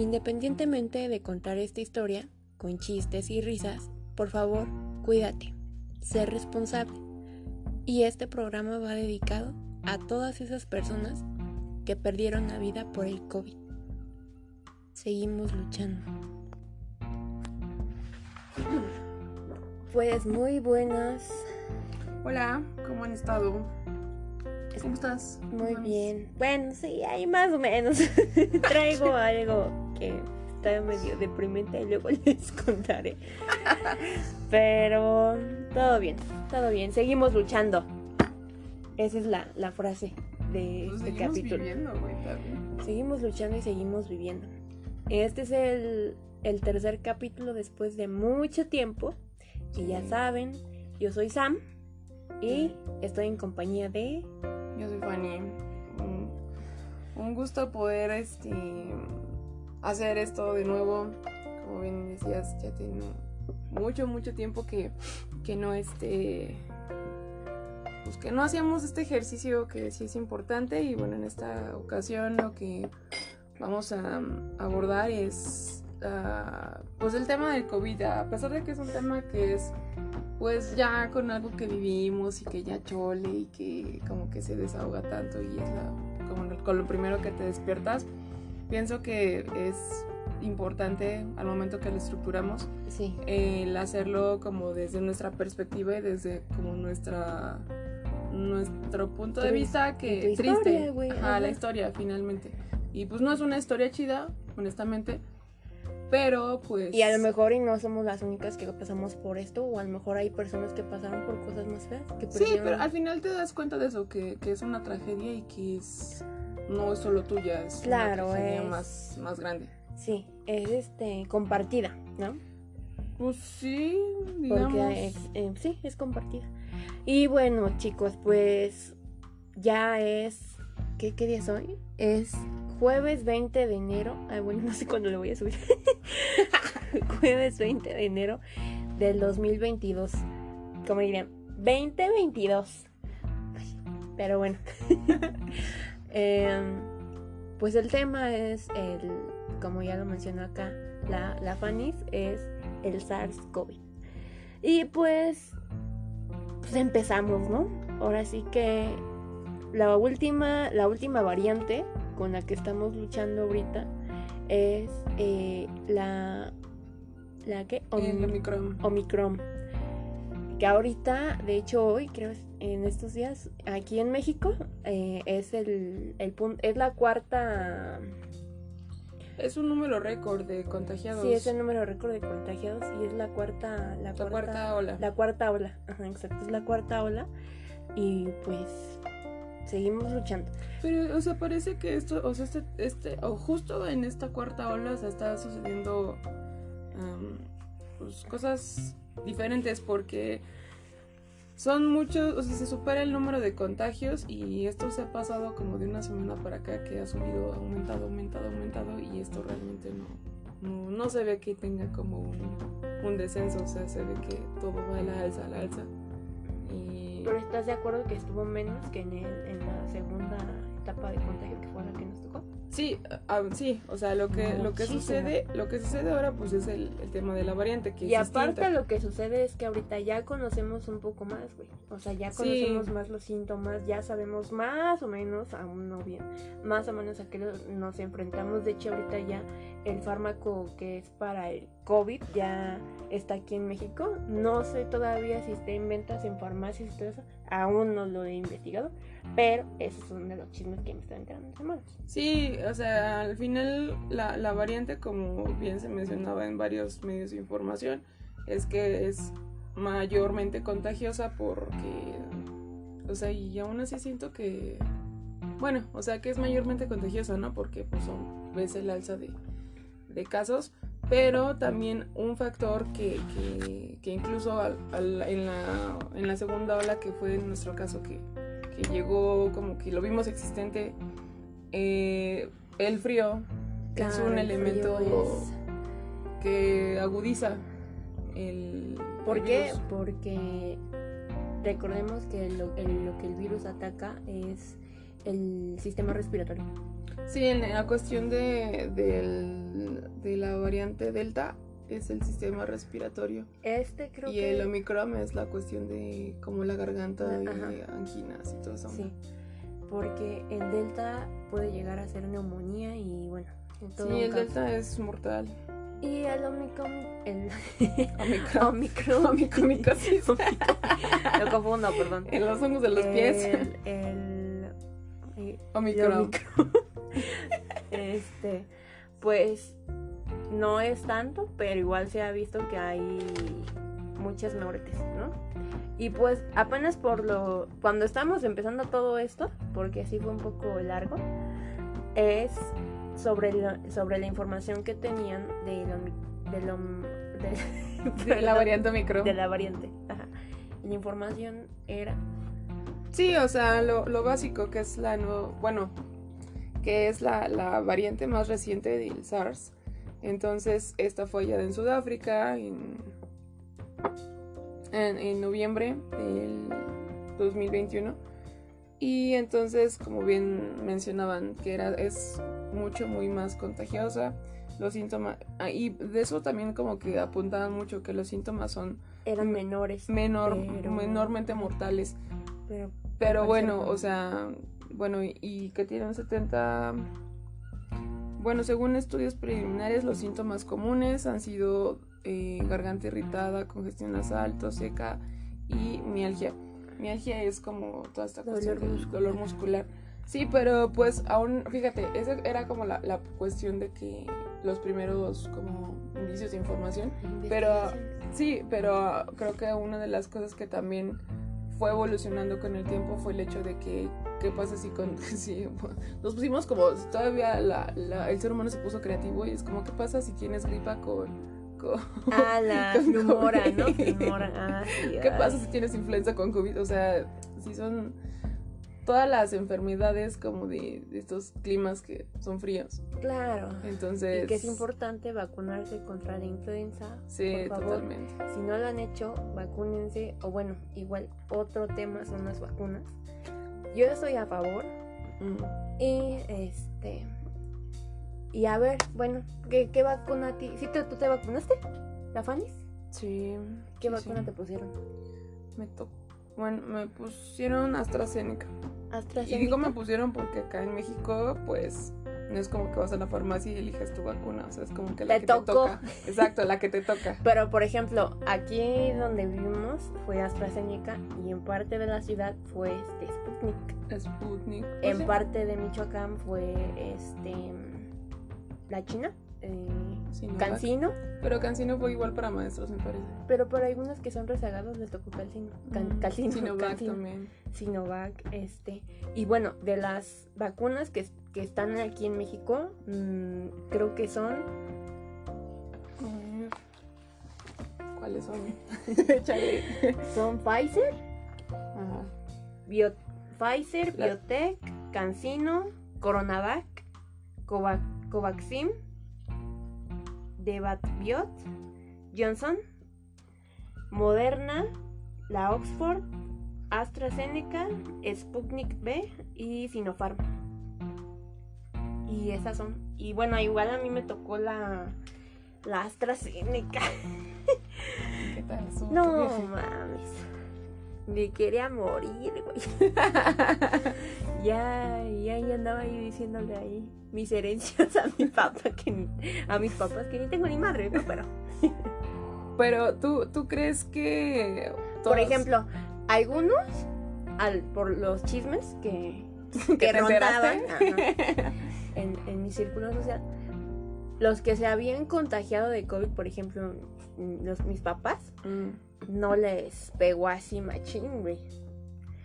Independientemente de contar esta historia, con chistes y risas, por favor, cuídate, sé responsable. Y este programa va dedicado a todas esas personas que perdieron la vida por el COVID. Seguimos luchando. Pues muy buenas. Hola, ¿cómo han estado? ¿Cómo estás? Muy bien. Bueno, sí, ahí más o menos. Traigo algo que está medio deprimente y luego les contaré. Pero todo bien, todo bien. Seguimos luchando. Esa es la, la frase de Pues este seguimos capítulo. viviendo, güey. Seguimos luchando y seguimos viviendo. Este es el, el tercer capítulo después de mucho tiempo. Y ya saben, yo soy Sam y estoy en compañía de... Yo soy Fanny. Un, un gusto poder este hacer esto de nuevo. Como bien decías, ya tiene mucho, mucho tiempo que, que no este. Pues que no hacíamos este ejercicio que sí es importante. Y bueno, en esta ocasión lo que vamos a um, abordar es ah, pues el tema del COVID. A pesar de que es un tema que es pues ya con algo que vivimos y que ya chole y que como que se desahoga tanto y es como con lo primero que te despiertas, pienso que es importante al momento que lo estructuramos Sí, el hacerlo como desde nuestra perspectiva y desde como nuestra nuestro punto de vista que historia, triste Ajá, ajá. la historia finalmente y pues no es una historia chida honestamente pero pues Y a lo mejor y no somos las únicas que pasamos por esto, o a lo mejor hay personas que pasaron por cosas más feas. Que Sí, pero al final te das cuenta de eso, que, que es una tragedia y que es no es solo tuya, es Claro, una es- más, más grande. Sí, es este compartida, ¿no? Pues sí, digamos. Porque es- eh, sí, es compartida. Y bueno, chicos, pues ya es. ¿Qué, qué día es hoy? Es jueves 20 de enero. Ay, bueno, no sé cuándo lo voy a subir. jueves 20 de enero del 2022. Como dirían, 2022. Ay, Pero bueno. Em, pues el tema es el, como ya lo mencionó acá, la, la Fanis, es el SARS-CoV. Y pues, pues empezamos, ¿no? Ahora sí que la última, la última variante con la que estamos luchando ahorita es eh, la, la que el Omicron. Omicron. Que ahorita, de hecho hoy, creo en estos días, aquí en México, eh, es el, el es la cuarta, Es un número récord de contagiados. sí, es el número récord de contagiados y es la cuarta, la, la cuarta, cuarta ola. la cuarta ola, ajá, exacto, es la cuarta ola y pues seguimos luchando. Pero, o sea, parece que esto, o sea, este, este, o justo en esta cuarta ola se está sucediendo am, pues, cosas diferentes porque son muchos, o sea, se supera el número de contagios y esto se ha pasado como de una semana para acá que ha subido, aumentado, aumentado, aumentado y esto realmente no, no, no se ve que tenga como un, un descenso, o sea, se ve que todo va a la alza, a la alza. Y... Pero estás de acuerdo que estuvo menos que en, el- en la segunda etapa de contagio que fue la que nos tocó. Sí, ah, sí, o sea, lo que, lo que sucede, lo que sucede ahora pues es el, el tema de la variante que Y es aparte distinta. lo que sucede es que ahorita ya conocemos un poco más, güey. O sea, ya Sí. conocemos más los síntomas, ya sabemos más o menos, aún no bien, más o menos a qué nos enfrentamos. De hecho, ahorita ya el fármaco que es para el COVID ya está aquí en México. No sé todavía si está en ventas en farmacias y todo eso. Aún no lo he investigado. Pero esos son de los chismes que me están entrando en. Sí, o sea, al final la, la variante, como bien se mencionaba en varios medios de información, es que es mayormente contagiosa porque, o sea, y aún así siento que, bueno, o sea, que es mayormente contagiosa, ¿no? Porque pues son, ves el alza de casos, pero también un factor que, que, que incluso al- al- en, la, en la segunda ola, que fue en nuestro caso, que, que llegó como que lo vimos existente, eh, el frío, que es Claro, un el elemento es- que agudiza el... ¿Por el qué? virus. Porque recordemos que lo, el- lo que el virus ataca es el sistema respiratorio. Sí, en la cuestión de, del- de la variante Delta es el sistema respiratorio. Este creo y que... el Omicron es la cuestión de como la garganta y anginas y todo eso. Sí, porque el delta puede llegar a ser neumonía y bueno, todo Sí, el. Delta es mortal. Y el Omicron, el Omicron. Omicron, Omicomicosis. lo confundo, perdón. en los hongos de los pies. El, el, el Omicron. Este, pues no es tanto, pero igual se ha visto que hay muchas muertes, ¿no? Y pues apenas por lo cuando estamos empezando todo esto, porque así fue un poco largo, es sobre la, sobre la información que tenían de lo- de- De la variante Omicron. de la variante. Ajá. La información era Sí, o sea, lo, lo básico que es la nueva, bueno, que es la, la variante más reciente del SARS. Entonces, esta fue hallada en Sudáfrica en, en, en noviembre del 2021. Y entonces, como bien mencionaban, que era, es mucho, muy más contagiosa. Los síntomas, ah, y de eso también como que apuntaban mucho que los síntomas son eran menores. menor, Pero- menormente mortales. Pero Pero bueno, o sea, bueno, y, que tienen 70... Bueno, según estudios preliminares, los síntomas comunes han sido eh, garganta irritada, congestión nasal, tos seca y mialgia. Mialgia es como toda esta Dolor cuestión del muscular. dolor muscular. Sí, pero pues aún, fíjate, esa era como la, la cuestión de que los primeros como indicios de información Pero- Sí, pero creo que una de las cosas que también fue evolucionando con el tiempo fue el hecho de que qué pasa si con si nos pusimos como todavía la, la- el ser humano se puso creativo y es como qué pasa si tienes gripa con, con- Ah, la con flumora, ¿no? Flumora. Ah, sí, qué ay. pasa si tienes influenza con covid o sea si son todas las enfermedades como de, de estos climas que son fríos Claro. entonces Y que es importante vacunarse contra la influenza. sí por favor. totalmente Si no lo han hecho, vacúnense. O bueno, igual otro tema son las vacunas. Yo estoy a favor. Mm. Y este. Y a ver, bueno, ¿qué, qué vacuna a ti? ¿Sí te, tú te vacunaste? ¿La Fanis? sí ¿Qué sí, vacuna sí. te pusieron? Me tocó. Bueno, me pusieron AstraZeneca. Y AstraZeneca. digo me pusieron porque acá en México, pues, no es como que vas a la farmacia y eliges tu vacuna. O sea, es como que la Te que tocó. te toca. Exacto, la que te toca. Pero por ejemplo, aquí donde vivimos fue AstraZeneca y en parte de la ciudad fue este Sputnik. Sputnik. En Pues sí, parte de Michoacán fue este la China, eh, Cancino, Pero Cancino fue igual para maestros, me parece. pero para algunos que son rezagados les tocó Calcino, Can- Mm, Calcino, Sinovac Cancino, también. Sinovac, este y bueno de las vacunas que, que están aquí en México mm, creo que son. ¿Cuáles son? Son Pfizer, Ajá. Bio- Pfizer, La- Biotech, Cancino, Coronavac, Cova- Covaxin, Devatbiot, Johnson, Moderna, la Oxford, AstraZeneca, Sputnik B y Sinopharm. Y esas son. Y bueno, igual a mí me tocó la, la AstraZeneca. ¿Qué tal? No mames. Me quería morir, güey. ya, ya, ya andaba ahí diciéndole ahí mis herencias a mi papá, que ni- a mis papás, que ni tengo ni madre, ¿no? Pero, Pero tú, tú crees que. por ejemplo, algunos, al, por los chismes que, ¿Que rondaban en, en mi círculo social, los que se habían contagiado de COVID, por ejemplo, los, mis papás, Mm, no les pegó así machín, güey.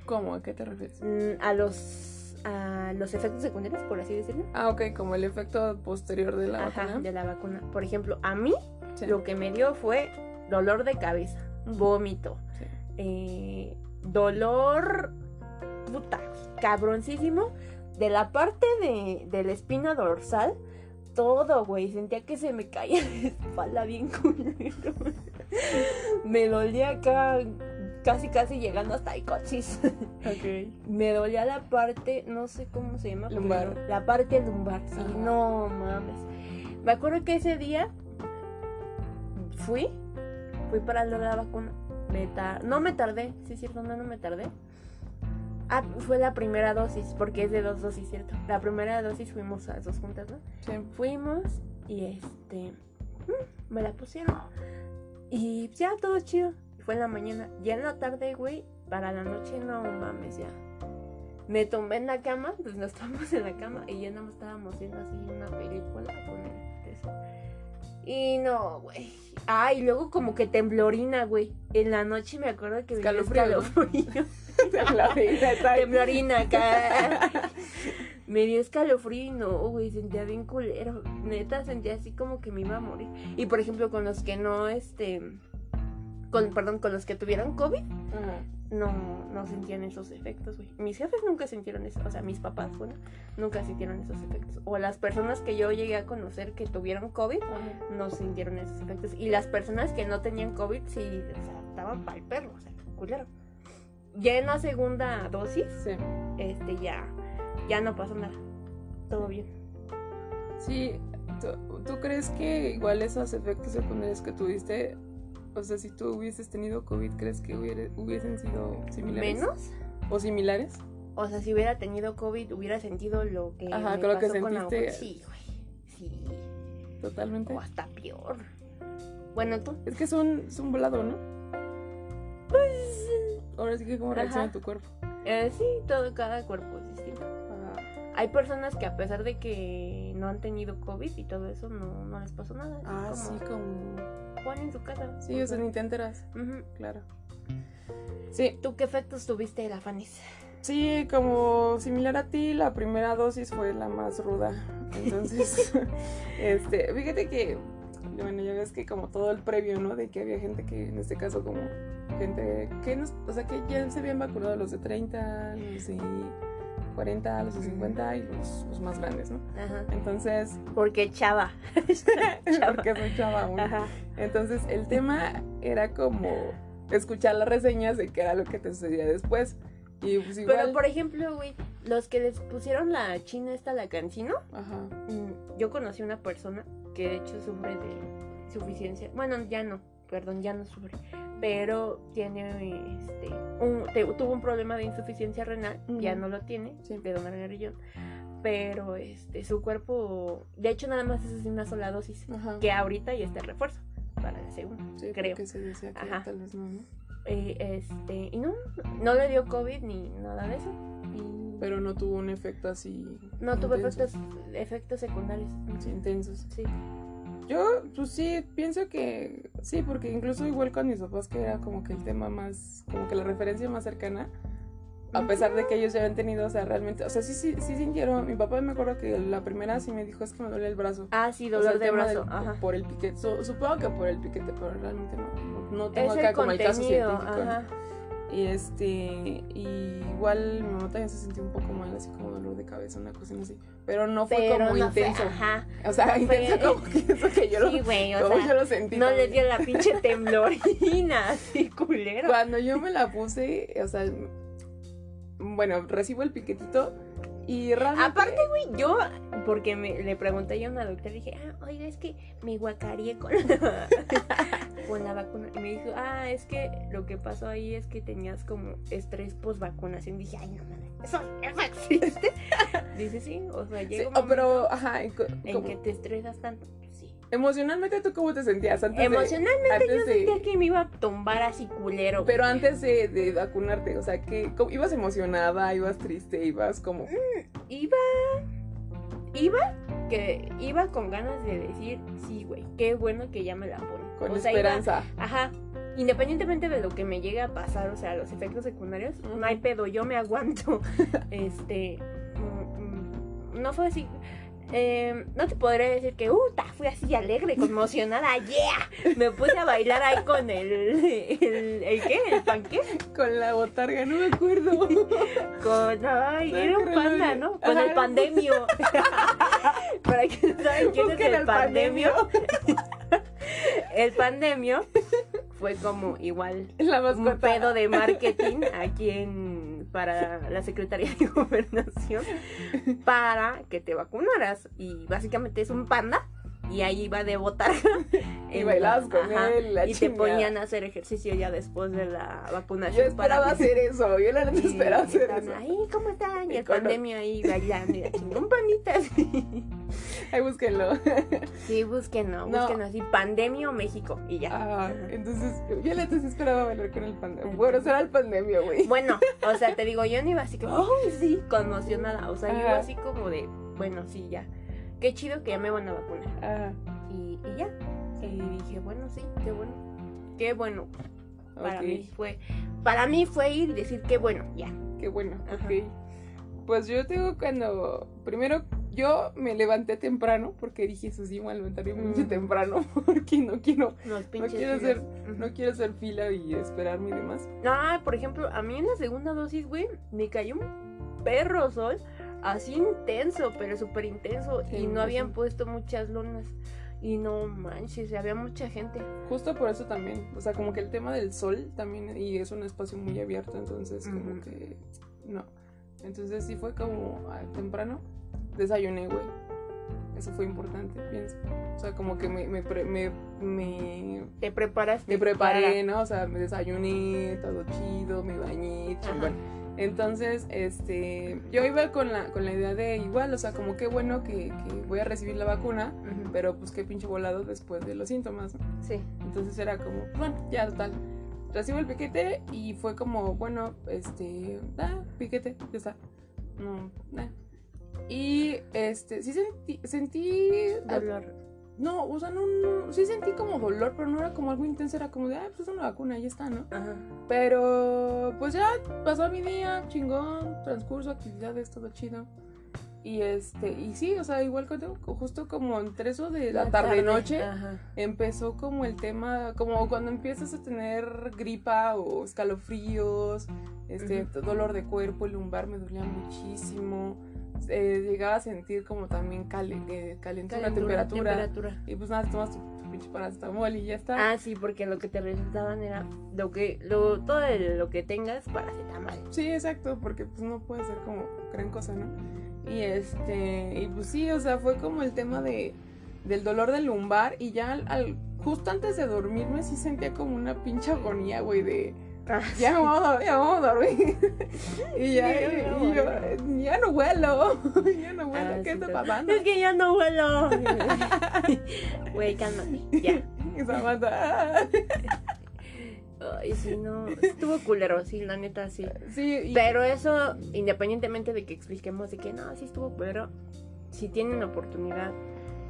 ¿Cómo? ¿A qué te refieres? Mm, a los a los efectos secundarios, por así decirlo. Ah, ok, como el efecto posterior de la Ajá, vacuna. de la vacuna. Por ejemplo, a mí Sí. lo que me dio fue dolor de cabeza, vómito, Sí. eh, dolor puta, cabroncísimo de la parte de, de la espina dorsal. Todo, güey. Sentía que se me caía la espalda bien culero. me dolía acá casi casi llegando hasta Icochis. Ok. Me dolía la parte, no sé cómo se llama. pero Lumbar. La parte lumbar, sí, Ajá. no mames. Me acuerdo que ese día fui, fui para lo de la vacuna. Me tar- no me tardé, sí es cierto, no, no me tardé. Ah, fue la primera dosis, porque es de dos dosis, ¿cierto? La primera dosis fuimos a las dos juntas, ¿no? Sí. Fuimos y este. mm, Me la pusieron. Y ya todo chido. Fue en la mañana. Ya en la tarde, güey, para la noche, no mames, ya. Me tumbé en la cama, pues nos estábamos en la cama y ya no estábamos viendo así una película con el. Y no, güey. Ah, y luego como que temblorina, güey. En la noche me acuerdo que me dio Escalofrío. Temblorina, acá. Me dio escalofrío y no, güey, sentía bien culero. Neta, sentía así como que me iba a morir. Y por ejemplo, con los que no, este. Con, perdón, con los que tuvieron COVID, no, no sentían esos efectos, güey. Mis jefes nunca sintieron eso, o sea, mis papás, bueno, nunca sintieron esos efectos. O las personas que yo llegué a conocer que tuvieron COVID, no sintieron esos efectos. Y las personas que no tenían COVID, sí, o sea, estaban para el perro, o sea, culero. Ya en la segunda dosis, Sí. este ya ya no pasó nada todo bien Sí, ¿tú, tú crees que igual esos efectos secundarios que tuviste, o sea, si tú hubieses tenido COVID, ¿crees que hubiera- hubiesen sido similares? menos ¿O similares? o sea si hubiera tenido covid hubiera sentido lo que Ajá, me con lo que pasó con la sentiste. sí güey sí Totalmente. o hasta peor bueno tú Es que es un, es un volado, ¿no? Pues. Ahora sí que cómo Ajá. reacciona tu cuerpo. Eh, sí todo cada cuerpo es distinto Ajá. hay personas que a pesar de que no han tenido covid y todo eso no, no les pasó nada Ah, como sí, como. Juan en su casa Sí, o sea, ni te enteras, claro. Sí, ¿Tú qué efectos tuviste de la Fanis? sí, como similar a ti, la primera dosis fue la más ruda. Entonces, este, fíjate que, bueno, ya ves que como todo el previo, ¿no? De que había gente que, en este caso, como gente que, no, o sea, que ya se habían vacunado los de 30, los de 40, los de 50 y los, los más grandes, ¿no? Ajá. Entonces, Porque chava. porque soy chava aún. Ajá. Entonces el tema era como escuchar las reseñas de qué era lo que te sucedía después. Y pues igual. Pero por ejemplo, güey, los que les pusieron la china esta, la cancino, Ajá. mm, yo conocí una persona que de hecho sufre de insuficiencia. Bueno, ya no, perdón, ya no sufre. Pero tiene este un, te- tuvo un problema de insuficiencia renal, ya no lo tiene, Sí. de donar el riñón. Pero este su cuerpo, de hecho nada más es una sola dosis, Ajá. que ahorita ya está el refuerzo para el segundo, Sí, creo. se decía que Ajá. tal vez no, ¿no? Eh, este, y no, no le dio COVID ni nada de eso. Y Pero no tuvo un efecto así. no tuvo efectos, efectos secundarios. Sí, intensos. Sí. Yo, pues sí, pienso que sí, porque incluso igual con mis papás, que era como que el tema más, como que la referencia más cercana, a pesar de que ellos ya habían tenido, o sea, realmente, o sea, sí, sí, sí sintieron, mi papá me acuerdo que la primera sí me dijo, es que me duele el brazo. Ah, sí, O sea, dolor de brazo. del- Ajá. por el piquete, su- supongo que por el piquete, pero realmente no, no, tengo Es acá el como el caso científico. ¿no? Y este, y igual mi mamá también se sintió un poco mal, así como dolor de cabeza, una cosa así, pero no fue Pero como no fue- intenso. ajá. O sea, no fue- intenso como que eso que yo Sí, lo, o sea, yo lo sentí. no le dio la pinche temblorina, así culero. Cuando yo me la puse, o sea, bueno, recibo el piquetito y realmente... Aparte, güey, yo, porque me, le pregunté yo a una doctora, dije, ah, oiga, es que me guacareé con la, con la vacuna. Y me dijo, ah, es que lo que pasó ahí es que tenías como estrés post vacunación. Dije, ay, no mames, eso, eso existe. Dice, sí, o sea, Sí, llega un oh, momento pero, ajá, en como- que te estresas tanto. Emocionalmente tú cómo te sentías antes de- Emocionalmente antes yo de- sentía que me iba a tumbar así culero. güey. Pero antes de, de vacunarte, o sea, que ibas emocionada, ibas triste, ibas como... iba iba que iba con ganas de decir sí güey qué bueno que ya me la ponen Con O sea, iba- esperanza. ajá independientemente de lo que me llegue a pasar o sea los efectos secundarios no hay pedo yo me aguanto este mm, mm, no fue así eh, no te podré decir que uh, ta, fui así alegre, conmocionada, yeah. Me puse a bailar ahí con el, el, el ¿qué? ¿El panqué? Con la botarga, no me acuerdo. Con, ay, No, era un panda, no- ¿no? Con Ajá, el pandemio. Para que no saben quién es el pandemio. el pandemio fue como igual La un pedo de marketing aquí en para la Secretaría de Gobernación para que te vacunaras. Y básicamente es un panda y ahí iba de botarga Y bailabas con él, la y te ponían a hacer ejercicio ya después de la Yo vacunación esperaba para hacer eso. Yo la neta esperaba hacer eso. ahí cómo están y Y el con- pandemia ahí bailando y la pandita así. Ahí búsquenlo. sí búsquenlo No. búsquenlo así pandemia o México y ya Ah, entonces, yo la neta esperaba bailar con el pandemia. Bueno, será el pandemia, güey. Bueno, o sea, te digo, yo no iba así como, ¡ay, sí! Conmocionada. O sea, yo iba así como de, bueno, sí, ya. Qué chido que ya me van a vacunar. Y, y ya. Y dije, bueno, sí, qué bueno. Qué bueno. Para mí fue. Para mí fue ir y decir, qué bueno, ya. Qué bueno, Ajá. ok. Pues yo tengo cuando. Primero, yo me levanté temprano porque dije, eso sí, me voy a levantar bien pinche Mm. temprano porque no quiero. Pinches. quiero hacer-. No quiero hacer fila y esperarme y demás. Ah, por ejemplo, a mí en la segunda dosis, güey, me cayó un perro sol. Así intenso, pero súper intenso. Sí, y no habían imagino. puesto muchas lonas. Y no manches, había mucha gente. Justo por eso también. O sea, como que el tema del sol también. Y es un espacio muy abierto, entonces, como Ujú. que. No. Entonces, sí fue como ah, temprano. Desayuné, güey. Eso fue importante, pienso. O sea, como que me, me, me, me Te preparaste. Me preparé, para- ¿no? O sea, me desayuné, todo chido, me bañé, chingón. Entonces, este, yo iba con la, con la idea de igual, o sea, como qué bueno que, que voy a recibir la vacuna, pero pues qué pinche volado después de los síntomas, ¿no? Sí. Entonces era como, bueno, ya total. Recibo el piquete y fue como, bueno, este, ah, piquete, ya está. No. Y este, sí sentí, sentí Dolor. No, o sea, no, no, sí sentí como dolor, pero no era como algo intenso, era como de, ah, pues es una vacuna, ya está, ¿no? Ajá. Pero, pues ya pasó mi día, chingón, transcurso, actividades, todo chido. Y este, y sí, o sea, igual cuando, justo como entre eso de la, tarde-noche, Ajá. empezó como el tema, como cuando empiezas a tener gripa o escalofríos, este, dolor de cuerpo, el lumbar me dolía muchísimo. Eh, llegaba a sentir como también cale, eh, calentura, Calentura, temperatura. temperatura. Y pues nada, te tomas tu pinche paracetamol y ya está. Ah, sí, porque lo que te recetaban era lo que, lo, todo lo que tengas paracetamol. Sí, exacto, porque pues no puede ser como gran cosa, ¿no? Y este, y pues sí, o sea, fue como el tema de del dolor del lumbar y ya al, al- justo antes de dormirme sí sentía como una pinche agonía, güey, de ya me vamos a dormir, ya vamos a dormir. y ya, Sí, y- ya y yo, ya no vuelo, ya no vuelo, Ah, ¿qué sí, está pasando? Es que ya no vuelo. Güey, cálmate. Ya. Y Samantha, Ay, sí, no. Estuvo culero, sí, la neta, sí. sí, y- Pero eso, independientemente de que expliquemos de que no, sí estuvo, pero si tienen oportunidad,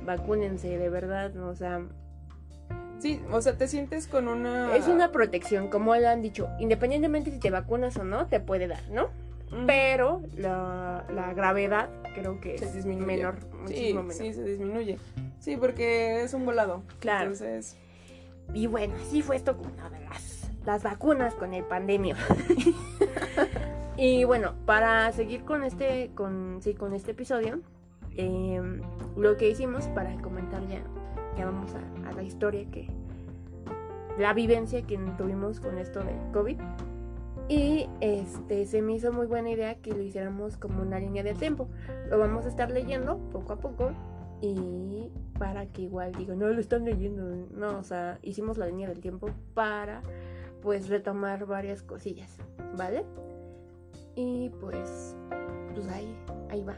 vacúnense, de verdad, o sea, sí, o sea, te sientes con una... es una protección, como le han dicho, independientemente si te vacunas o no, te puede dar, ¿no? Ujú. Pero la, la gravedad creo que Se es disminuye. menor, Sí, muchísimo menor. sí, se disminuye. Sí, porque es un volado. Claro. Entonces, Y bueno, así fue esto con una de las, las vacunas con el pandemia. y bueno, para seguir con este, con, sí, con este episodio, eh, lo que hicimos para comentar ya, ya vamos a, a la historia que, la vivencia que tuvimos con esto de COVID. Y este se me hizo muy buena idea que lo hiciéramos como una línea de tiempo. Lo vamos a estar leyendo poco a poco y para que igual digo, no lo están leyendo, no, o sea, hicimos la línea del tiempo para pues retomar varias cosillas, ¿vale? Y pues pues ahí ahí va.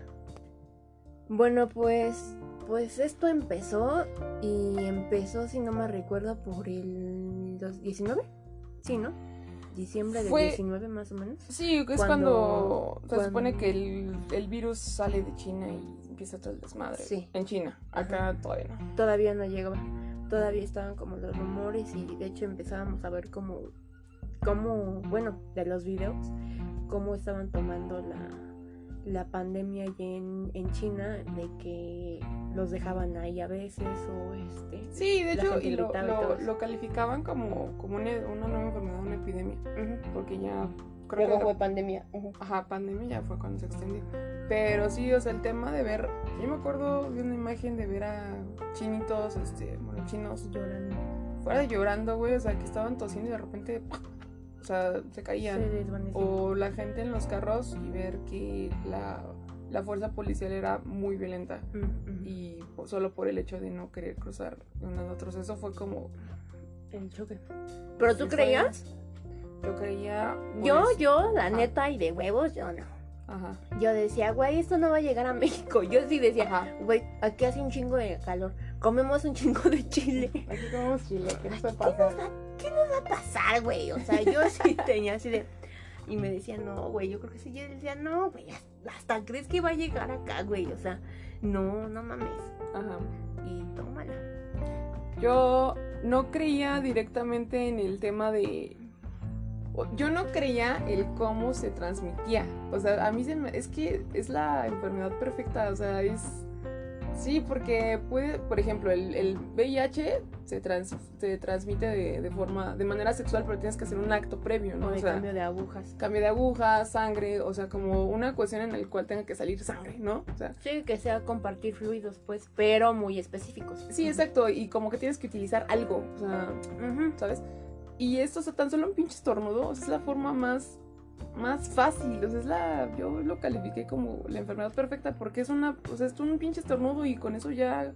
Bueno, pues pues esto empezó y empezó si no me recuerdo por el dos- 19? Sí, ¿no? Diciembre del Fue- 19 más o menos. sí, es Cuando- cuando, se cuando- supone que el, el virus sale de China y empieza todo el desmadre. Sí. En China. Acá todavía no. todavía no llegaba. Todavía estaban como los rumores y de hecho empezábamos a ver como, como bueno, de los videos, cómo estaban tomando la, la pandemia allí en, en China, de que los dejaban ahí a veces o este... Sí, de hecho, y lo, y lo- calificaban como, como una, una nueva enfermedad, una epidemia. Porque ya creo Luego que fue pandemia. Ajá, pandemia ya fue cuando se extendió. Pero sí, o sea, el tema de ver. Yo me acuerdo de una imagen de ver a chinitos, este, bueno, chinos Llorando. fuera de llorando, güey, o sea, que estaban tosiendo y de repente, o sea, se caían. Se. O la gente en los carros y ver que la, la fuerza policial era muy violenta. Mm, mm. Y solo por el hecho de no querer cruzar unos a otros. Eso fue como. El choque. ¿Pero tú creías? Yo creía. Yo, pues, yo, la Ajá. neta, y de huevos, yo no. Ajá. Yo decía, güey, esto no va a llegar a México. Yo sí decía, Ajá. güey, aquí hace un chingo de calor. Comemos un chingo de chile. Aquí comemos chile, ¿qué nos puede ¿Qué nos, va, ¿Qué nos va a pasar, güey? O sea, yo sí tenía así de... Y me decía, no, güey, yo creo que sí. Yo decía, no, güey, hasta crees que va a llegar acá, güey. O sea, no, no mames. Ajá. Y tómala. Yo no creía directamente en el tema de. Yo no creía el cómo se transmitía. O sea, a mí se me. Es que es la enfermedad perfecta. O sea, es. Sí, porque puede. Por ejemplo, el, el VIH se, trans- se transmite de, de forma. de manera sexual, pero tienes que hacer un acto previo, ¿no? O de sea, cambio de agujas. cambio de aguja, sangre. O sea, como una cuestión en la cual tenga que salir sangre, ¿no? O sea. Sí, que sea compartir fluidos, pues, pero muy específicos. Sí, exacto. Y como que tienes que utilizar algo. O sea. ¿sabes? Y esto, o sea, tan solo un pinche estornudo, o sea, es la forma más, más fácil, o sea, es la, yo lo califiqué como la enfermedad perfecta porque es una, o sea, es un pinche estornudo y con eso ya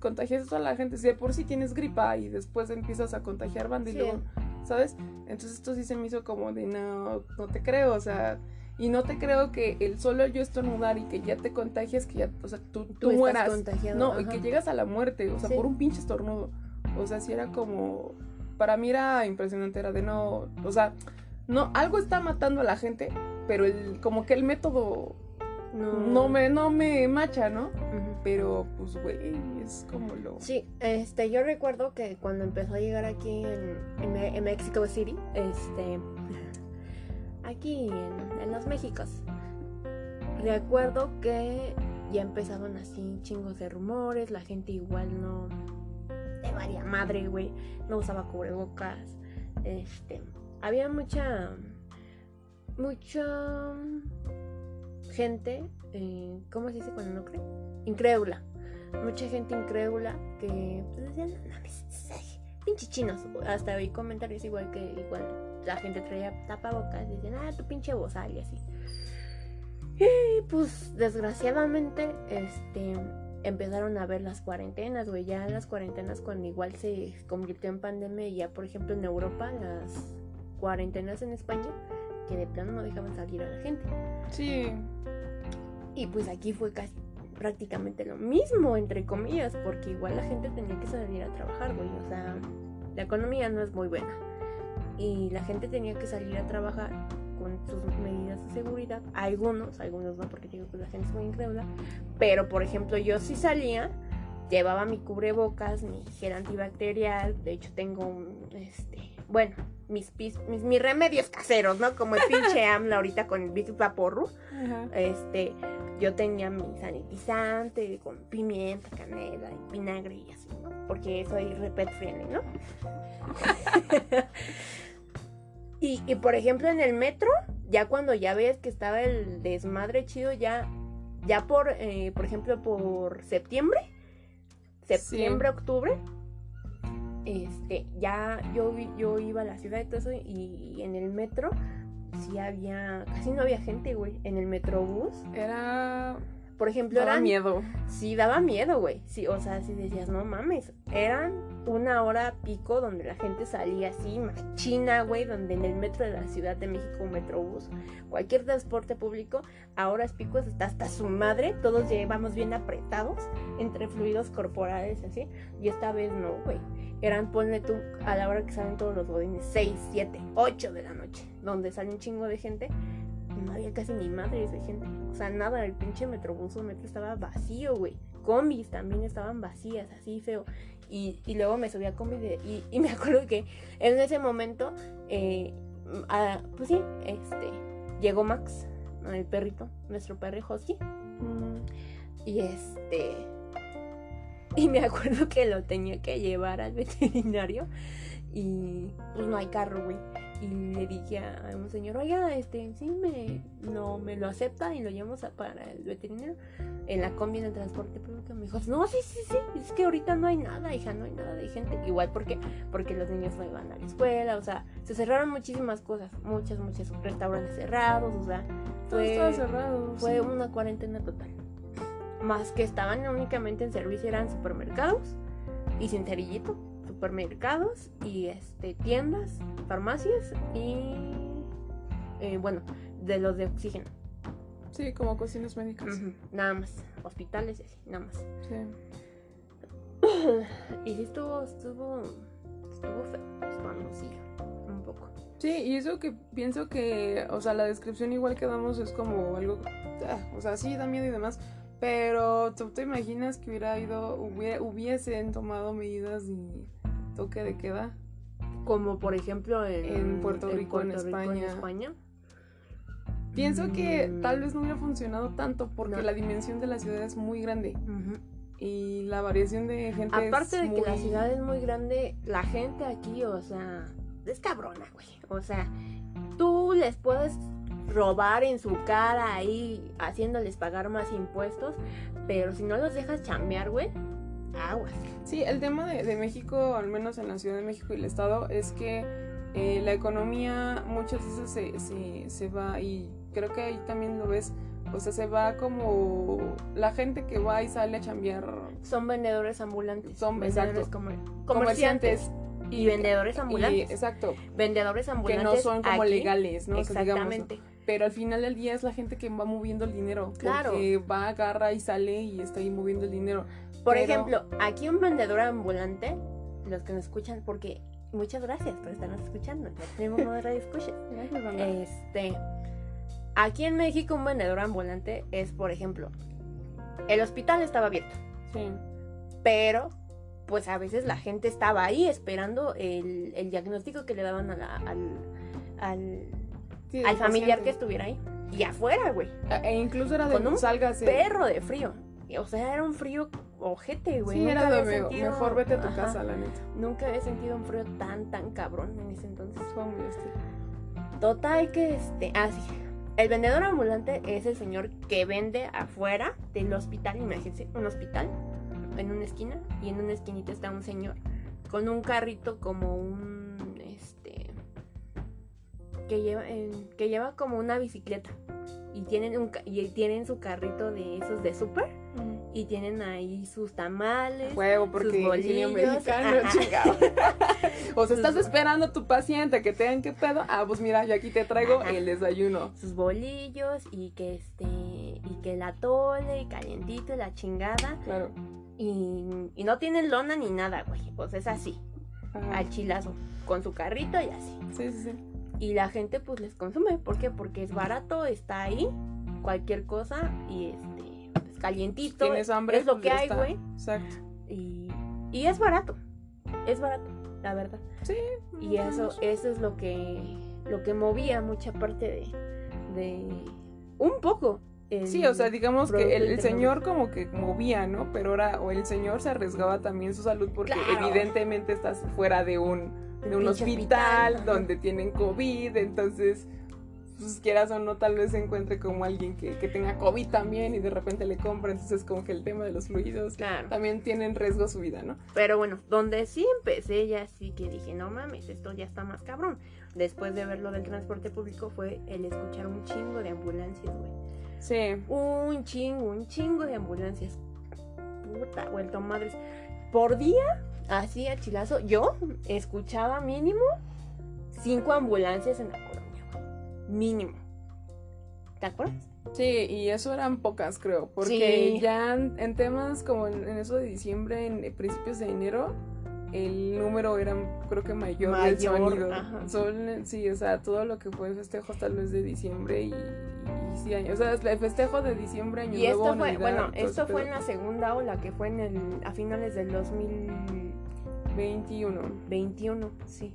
contagias a toda la gente, si de por sí tienes gripa y después empiezas a contagiar banda y Sí. luego, ¿sabes? Entonces esto sí se me hizo como de, no, no te creo, o sea, y no te creo que el solo yo estornudar y que ya te contagias, que ya, o sea, tú, tú, Tú mueras. No, y que llegas a la muerte, o sea, Sí. por un pinche estornudo. O sea, sí era como. Para mí era impresionante, era de no. O sea, no, algo está matando a la gente, pero el, como que el método No, no me, no me macha, ¿no? Pero, pues, güey, es como lo. Sí, este, yo recuerdo que cuando empezó a llegar aquí en, en, Me- en Mexico City, este, aquí en, en los Méxicos, recuerdo que ya empezaban así chingos de rumores, la gente igual no, de varia madre, güey, no usaba cubrebocas, este, había mucha, mucha gente, eh, ¿cómo se dice cuando no cree? Incrédula mucha gente incrédula que pues, decían, no ay, pinche chinos. Hasta vi comentarios igual que igual la gente traía tapabocas, decían, ah, tu pinche bozal y así. Y pues desgraciadamente, este empezaron a ver las cuarentenas, güey, ya las cuarentenas cuando igual se convirtió en pandemia y ya por ejemplo en Europa las cuarentenas en España que de plano no dejaban salir a la gente. Sí. Y pues aquí fue casi prácticamente lo mismo, entre comillas, porque igual la gente tenía que salir a trabajar, güey. O sea, la economía no es muy buena. Y la gente tenía que salir a trabajar con sus medidas de seguridad. Algunos, algunos no, porque digo que la gente es muy incrédula. Pero, por ejemplo, yo sí salía, llevaba mi cubrebocas, mi gel antibacterial. De hecho, tengo un, este, bueno, mis, pis- mis, mis remedios caseros, ¿no? Como el pinche AMLA ahorita con el Big Vaporru. Este, yo tenía mi sanitizante con pimienta, canela y vinagre y así, ¿no? Porque soy repet friendly, ¿no? y, y, por ejemplo en el metro, ya cuando ya ves que estaba el desmadre chido, ya, ya por, eh, por ejemplo, por septiembre, septiembre, octubre, este, ya yo, yo iba a la ciudad y todo eso, y, y en el metro sí había, casi no había gente, güey, en el metrobús. Era. Por ejemplo, Daba eran, miedo. sí daba miedo, güey. Sí, o sea, si decías, no mames, eran una hora pico donde la gente salía así, machina, güey, donde en el metro de la Ciudad de México, un metrobús, cualquier transporte público, a horas picos está hasta su madre, todos llevamos bien apretados entre fluidos corporales, así, y esta vez no, güey. Eran, ponle tú, a la hora que salen todos los godines, 6, 7, 8 de la noche, donde sale un chingo de gente, no había casi ni madres de gente. O sea, nada, el pinche metrobús o metro estaba vacío, güey. Combis también estaban vacías, así feo. Y, y luego me subí a combi de- y, y me acuerdo que en ese momento, eh, pues sí, este, llegó Max, el perrito, nuestro perro husky. Y este, y me acuerdo que lo tenía que llevar al veterinario y pues no hay carro, güey. Y le dije a un señor, oiga, este, sí, me, no, me lo acepta y lo llevamos a- para el veterinario en la combi en el transporte público. Me dijo, no, sí, sí, sí, es que ahorita no hay nada, hija, no hay nada de gente. Igual porque, porque los niños no iban a la escuela, o sea, se cerraron muchísimas cosas, muchas, muchas restaurantes cerrados, o sea, Todo fue- estaba cerrado. fue sí. una cuarentena total. Más que estaban únicamente en servicio eran supermercados y sin cerillito. Supermercados y este tiendas, farmacias y eh, bueno, de los de oxígeno. Sí, como cocinas médicas. Nada más. Hospitales y así, nada más. Sí. Y sí estuvo, estuvo, estuvo feo, un poco. Sí, y eso que pienso que, o sea, la descripción igual que damos es como algo, ah, o sea, sí da miedo y demás, pero tú te imaginas que hubiera ido, hubie- hubiesen tomado medidas de toque de queda. Como por ejemplo en, En Puerto Rico, en España. España. Pienso que Mm. tal vez no hubiera funcionado tanto porque No. la dimensión de la ciudad es muy grande y la variación de gente Aparte es de que la ciudad es muy grande, la gente aquí, o sea, es cabrona, güey. O sea, tú les puedes robar en su cara ahí, haciéndoles pagar más impuestos, pero si no los dejas chambear, güey, aguas. Sí, el tema de, de México, al menos en la Ciudad de México y el Estado, es que eh, la economía muchas veces se, se, se va, y creo que ahí también lo ves, o sea, se va como la gente que va y sale a chambear Son vendedores ambulantes. Son- vendedores exacto. comer- comerciantes y vendedores y- ambulantes. exacto, vendedores que ambulantes. no son como aquí, legales, ¿no? O sea, digamos, ¿no? Exactamente. Pero al final del día es la gente que va moviendo el dinero. Claro. Porque va, agarra y sale y está ahí moviendo el dinero. Por Pero- ejemplo, aquí un vendedor ambulante, los que nos escuchan, porque muchas gracias por estarnos escuchando. Ya tenemos más radio banda. Este, aquí en México un vendedor ambulante es, por ejemplo, el hospital estaba abierto, Sí. pero pues a veces la gente estaba ahí esperando el, el diagnóstico que le daban a la- al, al, Sí, al el familiar que estuviera ahí. Y afuera, güey. E incluso era de Con un sálgase. Perro de frío. O sea, era un frío ojete, güey. Sí, Nunca era sentido- mejor vete a tu Ajá. casa, la neta. Nunca había sentido un frío tan, tan cabrón en ese entonces. Fue muy hostil. Total que este. Ah, sí. El vendedor ambulante es el señor que vende afuera del hospital. Imagínense, un hospital en una esquina. Y en una esquinita está un señor con un carrito como un. Este. Que lleva, en- que lleva como una bicicleta. Y tienen, un, y tienen su carrito de esos de súper. Y tienen ahí sus tamales. Huevo, porque sus bolillos, mexicano, o sea, estás esperando a tu paciente que te den qué pedo. Ah, pues mira, yo aquí te traigo Ajá. el desayuno. sus bolillos y que este y que la tole y calientito y la chingada Claro. y, y no tienen lona ni nada, güey. Pues es así, Ajá. al chilazo, con su carrito y así. Sí, sí, sí. Y la gente pues les consume, ¿por qué? Porque es barato, está ahí, cualquier cosa y este pues, calientito. Tienes hambre. es lo pues, que hay, güey. Exacto. Y, y es barato. Es barato, la verdad. Sí. Y eso, eso es lo que, lo que movía mucha parte de, de un poco. Sí, o sea, digamos que el, señor como que movía, ¿no? Pero ahora, o el señor se arriesgaba también su salud porque Claro. evidentemente estás fuera de un, de un hospital, donde tienen COVID, entonces, pues quieras o no, tal vez se encuentre como alguien que, que tenga COVID también y de repente le compra, entonces como que el tema de los fluidos Claro. también tiene en riesgo su vida, ¿no? Pero bueno, donde sí empecé ya sí que dije, no mames, esto ya está más cabrón. Después de ver lo del transporte público fue el escuchar un chingo de ambulancias, güey. Sí. Un chingo, un chingo de ambulancias. Puta, vuelto madres. Por día, así a chilazo, yo escuchaba mínimo cinco ambulancias en la colonia. Mínimo. ¿Te acuerdas? Sí, y eso eran pocas, creo, porque Sí. ya en, en temas como en, en eso de diciembre, en eh, principios de enero, el número era, creo que mayor, del Mayor, sonido. ajá. Son- sí, o sea, todo lo que fue festejos tal vez de diciembre y, y sí, año- o sea, el festejo de diciembre, año Y esto fue, Navidad, bueno, esto fue en la segunda ola, que fue en el, a finales del 2021, 21. sí.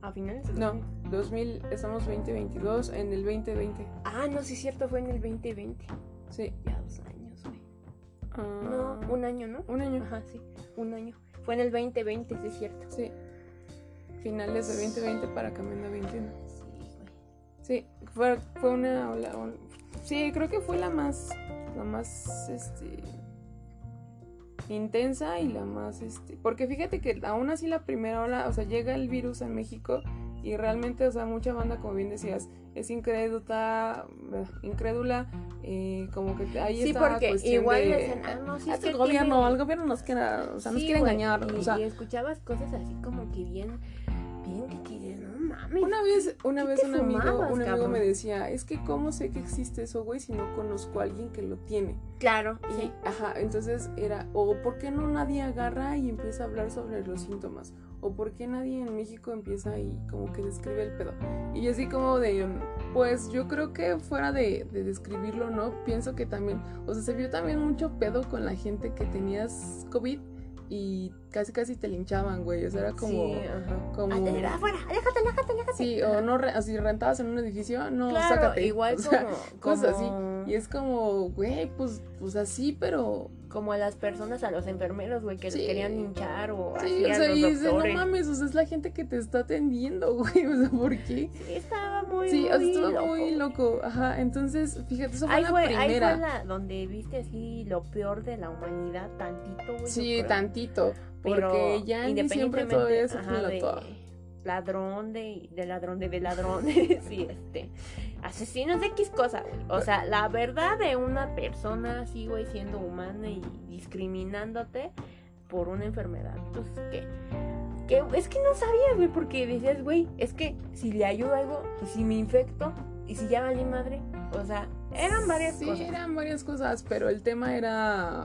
A finales del No, 2000. 2000, estamos 2022, en el 2020. Ah, no, sí es cierto, fue en el 2020. Sí. Ya dos años, güey. Ah, No, un año, ¿no? un año. Ajá, sí, un año. Fue en el 2020, sí es cierto. Sí. finales de 2020 para cambiando a 21. Sí, güey. Sí, fue, fue una ola. sí, creo que fue la más. La más. Este. Intensa y la más. Este. Porque fíjate que aún así la primera ola. O sea, llega el virus a México. Y realmente, o sea, mucha banda, como bien decías, es incrédula. Incrédula. eh, como que ahí Sí, está la porque cuestión igual de, decían, ah, no, sí, "Ah, es que el gobierno, tiene- el gobierno nos quiere, o sea, nos Sí, quiere güey, engañar. Y, o sea, y escuchabas cosas así como que bien, bien que mames. Una vez, una ¿Qué vez un amigo, fumabas, un amigo cabrón? me decía, es que cómo sé que existe eso, güey, si no conozco a alguien que lo tiene. Claro, Y, sí. ajá, entonces era, o por qué no nadie agarra y empieza a hablar sobre los síntomas, o por qué nadie en México empieza y como que describe el pedo. Y así como de, pues yo creo que fuera de, de describirlo, ¿no? Pienso que también, o sea, se vio también mucho pedo con la gente que tenías COVID y casi casi te linchaban, güey, o sea, era como... Sí, ajá. como- afuera, aléjate, aléjate, aléjate. Sí, o no, re- así rentabas en un edificio, no, Claro, sácate. igual O sea, como, cosas como- así. Y es como, güey, pues, pues así, pero... como a las personas, a los enfermeros, güey, que Sí. querían hinchar o Sí, así o a sea, los y dices, no mames, o sea, es la gente que te está atendiendo, güey, o sea, ¿por qué? Sí, estaba muy, Sí, o sea, muy loco. muy loco, ajá, entonces, fíjate, eso fue Ahí la fue, ahí fue primera. la, donde viste así lo peor de la humanidad, tantito, güey. Sí, tantito, Pero porque ya en diciembre todavía se ajá, de ladrón de, de ladrón de, de ladrón, sí, este, asesinos de X cosa, güey. O sea, la verdad de una persona así, güey, siendo humana y discriminándote por una enfermedad, pues que, que es que no sabías, güey, porque decías, güey, es que si le ayuda algo, y si me infecto, y si ya valí madre, o sea, eran varias sí, cosas. eran varias cosas, pero el tema era...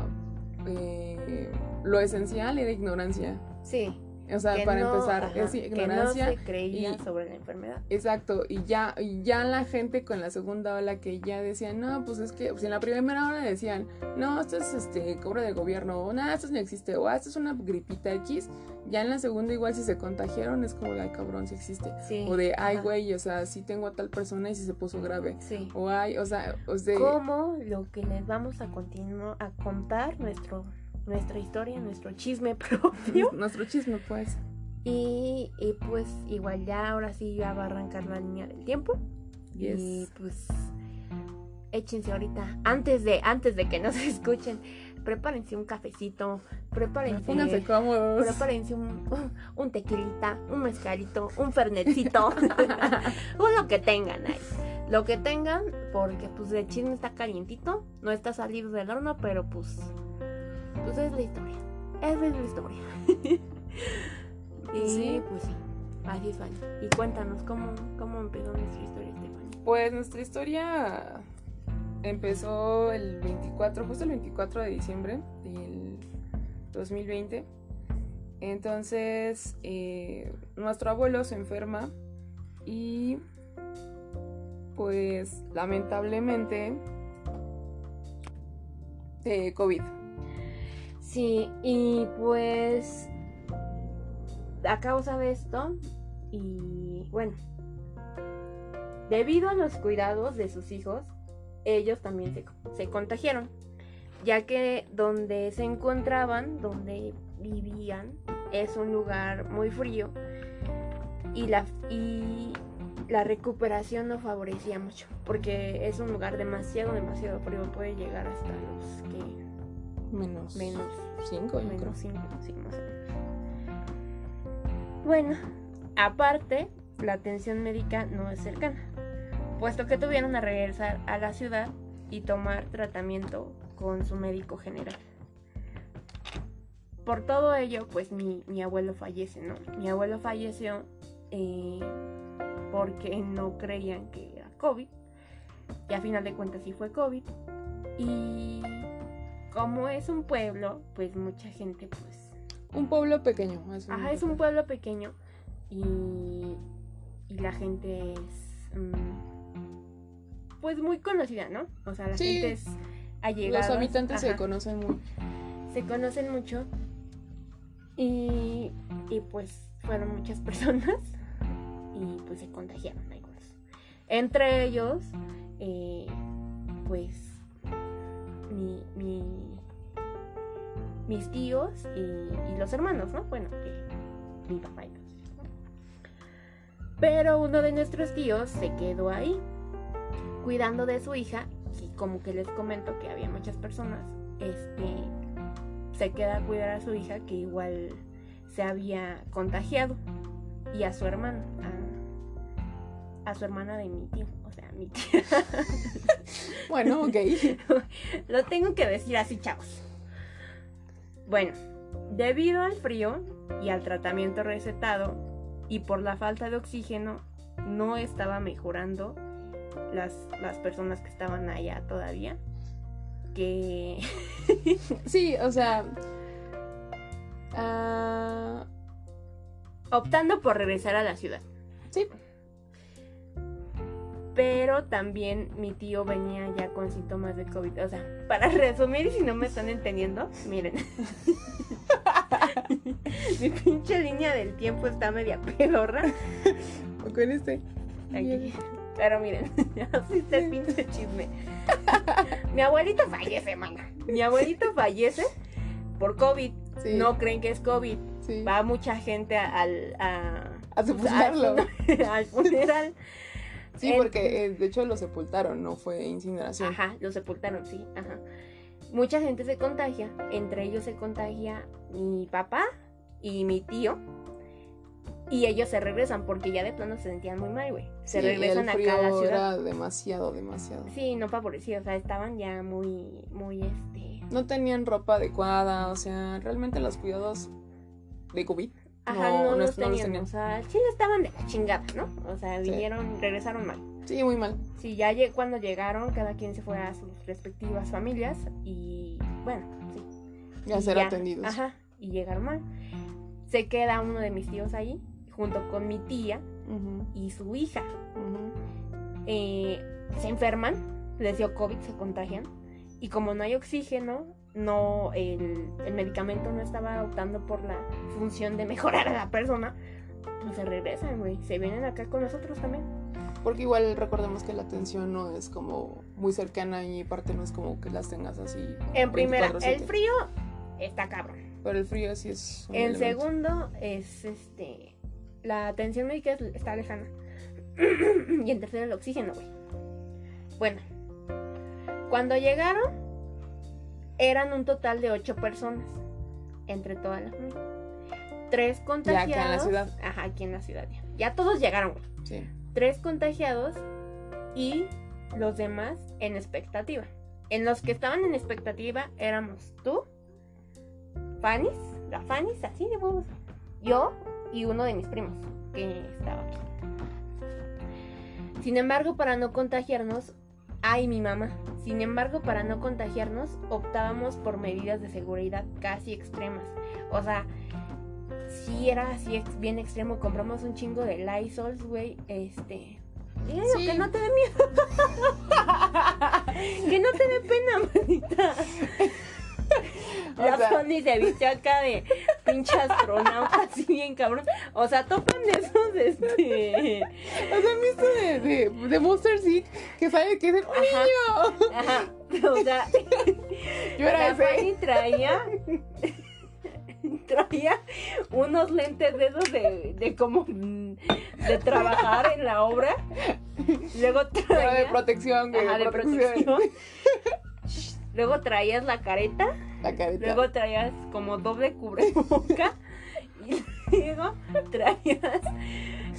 eh, lo esencial era ignorancia. Sí. O sea, que para no- empezar, ajá, es que ignorancia. no se creía y- sobre la enfermedad. Exacto, y ya, y ya la gente con la segunda ola que ya decían, no, pues es que, pues en la primera ola decían, no, esto es este cobro del gobierno, o nada, esto no existe, o "Ah, esto es una gripita X, ya en la segunda igual si se contagiaron es como de, ay cabrón, si existe, Sí. o de, ay güey, o sea, sí tengo a tal persona y si se puso grave, Sí. o ay, o sea, o sea, Como lo que les vamos a a contar nuestro nuestra historia, nuestro chisme propio. nuestro chisme pues. y, y pues igual ya ahora sí ya va a arrancar la línea del tiempo. Y pues échense ahorita, antes de, antes de que nos escuchen, prepárense un cafecito, prepárense. Pónganse cómodos. Prepárense un, un, un tequilita, un mezcalito, un fernetcito, o lo que tengan ahí. Lo que tengan, porque pues el chisme está calientito, no está salido del horno, pero pues, pues es la historia. Esa es la historia. y Sí. pues sí, así es. Y cuéntanos cómo, cómo empezó nuestra historia, Stephanie. Pues nuestra historia empezó el 24, justo el 24 de diciembre del 2020. Entonces, eh, nuestro abuelo se enferma y pues lamentablemente de COVID. Sí, y pues a causa de esto, y bueno, debido a los cuidados de sus hijos, ellos también se, se contagiaron, ya que donde se encontraban, donde vivían, es un lugar muy frío y la, y la recuperación no favorecía mucho, porque es un lugar demasiado, demasiado frío, puede llegar hasta los que Menos menos 5, yo creo. menos cinco, sí, más o menos. Bueno, aparte, la atención médica no es cercana, puesto que tuvieron a regresar a la ciudad y tomar tratamiento con su médico general. Por todo ello, pues mi, mi abuelo fallece, ¿no? Mi abuelo falleció eh, porque no creían que era COVID. Y a final de cuentas sí fue COVID. Y como es un pueblo, pues mucha gente pues Un pueblo pequeño. Es un Ajá, es un pueblo pequeño y, y la gente es mm, pues muy conocida, ¿no? O sea, la Sí. gente es allegada. Los habitantes se conocen mucho. se conocen mucho y, y pues fueron muchas personas y pues se contagiaron algunos. Entre ellos, eh, pues mi, mi- mis tíos y, los hermanos, ¿no? Bueno, que mi papá y ¿no? Pero uno de nuestros tíos se quedó ahí, cuidando de su hija, y como que les comento que había muchas personas, este, se queda a cuidar a su hija que igual se había contagiado, y a su hermana, a, a su hermana de mi tío, o sea, mi tía. Bueno, ok. Lo tengo que decir así, chavos. Bueno, debido al frío y al tratamiento recetado y por la falta de oxígeno, no estaba mejorando las, las personas que estaban allá todavía. Que Sí, o sea. optando por regresar a la ciudad. sí. Pero también mi tío venía ya con síntomas de COVID. O sea, para resumir, y si no me están entendiendo, miren. Mi pinche línea del tiempo está media pedorra. Con este. Aquí. Pero miren, así está el pinche chisme. Mi abuelito fallece, mana. Mi abuelito fallece por COVID. Sí. No creen que es COVID. Sí. Va mucha gente al a, A al, al funeral. Sí, porque eh, de hecho lo sepultaron, no fue incineración. Ajá, lo sepultaron, sí, ajá. Mucha gente se contagia, entre ellos se contagia mi papá y mi tío. Y ellos se regresan porque ya de plano se sentían muy mal, güey. Se Sí, regresan el acá frío a la ciudad. era demasiado, demasiado. Sí, no favorecidos, o sea, estaban ya muy, muy, este... No tenían ropa adecuada, o sea, realmente los cuidados de COVID. Ajá, No, no, no los es- no los tenían, o sea, al chile estaban de la chingada, ¿no? O sea, Sí. vinieron, regresaron mal. Sí, muy mal. Sí, ya cuando llegaron, cada quien se fue a sus respectivas familias y, bueno, sí. Ya Y ser atendidos. Ajá, y llegaron mal. Se queda uno de mis tíos ahí, junto con mi tía y su hija. Eh, se enferman, les dio COVID, se contagian. Y como no hay oxígeno, no el, el medicamento no estaba optando por la función de mejorar a la persona, pues se regresan, güey. Se vienen acá con nosotros también. Porque igual recordemos que la atención no es como muy cercana y parte no es como que las tengas así. En primera, el 24/7. frío está cabrón. Pero el frío sí es. un En elemento. segundo es este la atención médica es- está lejana. y en tercero el oxígeno, güey. Bueno, cuando llegaron eran un total de ocho personas entre toda la familia. Tres Ya contagiados. acá en la ciudad. Ajá, aquí en la ciudad ya. Ya todos llegaron, güey. Sí. Tres contagiados y los demás en expectativa. En los que estaban en expectativa éramos tú, Fanis, la Fanis, así de huevos, yo y uno de mis primos que estaba aquí. Sin embargo, para no contagiarnos, ay mi mamá, sin embargo, para no contagiarnos, optábamos por medidas de seguridad casi extremas. O sea, si era así ex- bien extremo, compramos un chingo de Lysols, güey, este... Digo, Sí. que no te dé miedo. que no te dé pena, manita. O La sea- Sony se vistió acá de pinche astronauta, así bien cabrón. O sea, topan de esos, este... O sea, ¿han visto de, de, de Monster Inc? Que sabe que es el Ajá. niño. Ajá, o sea, Yo era la ese. Traía traía unos lentes de esos de, de como de trabajar en la obra. Luego Pero de traía protección, güey. ajá, de protección. Luego traías la careta, La careta. luego traías como doble cubreboca y luego traías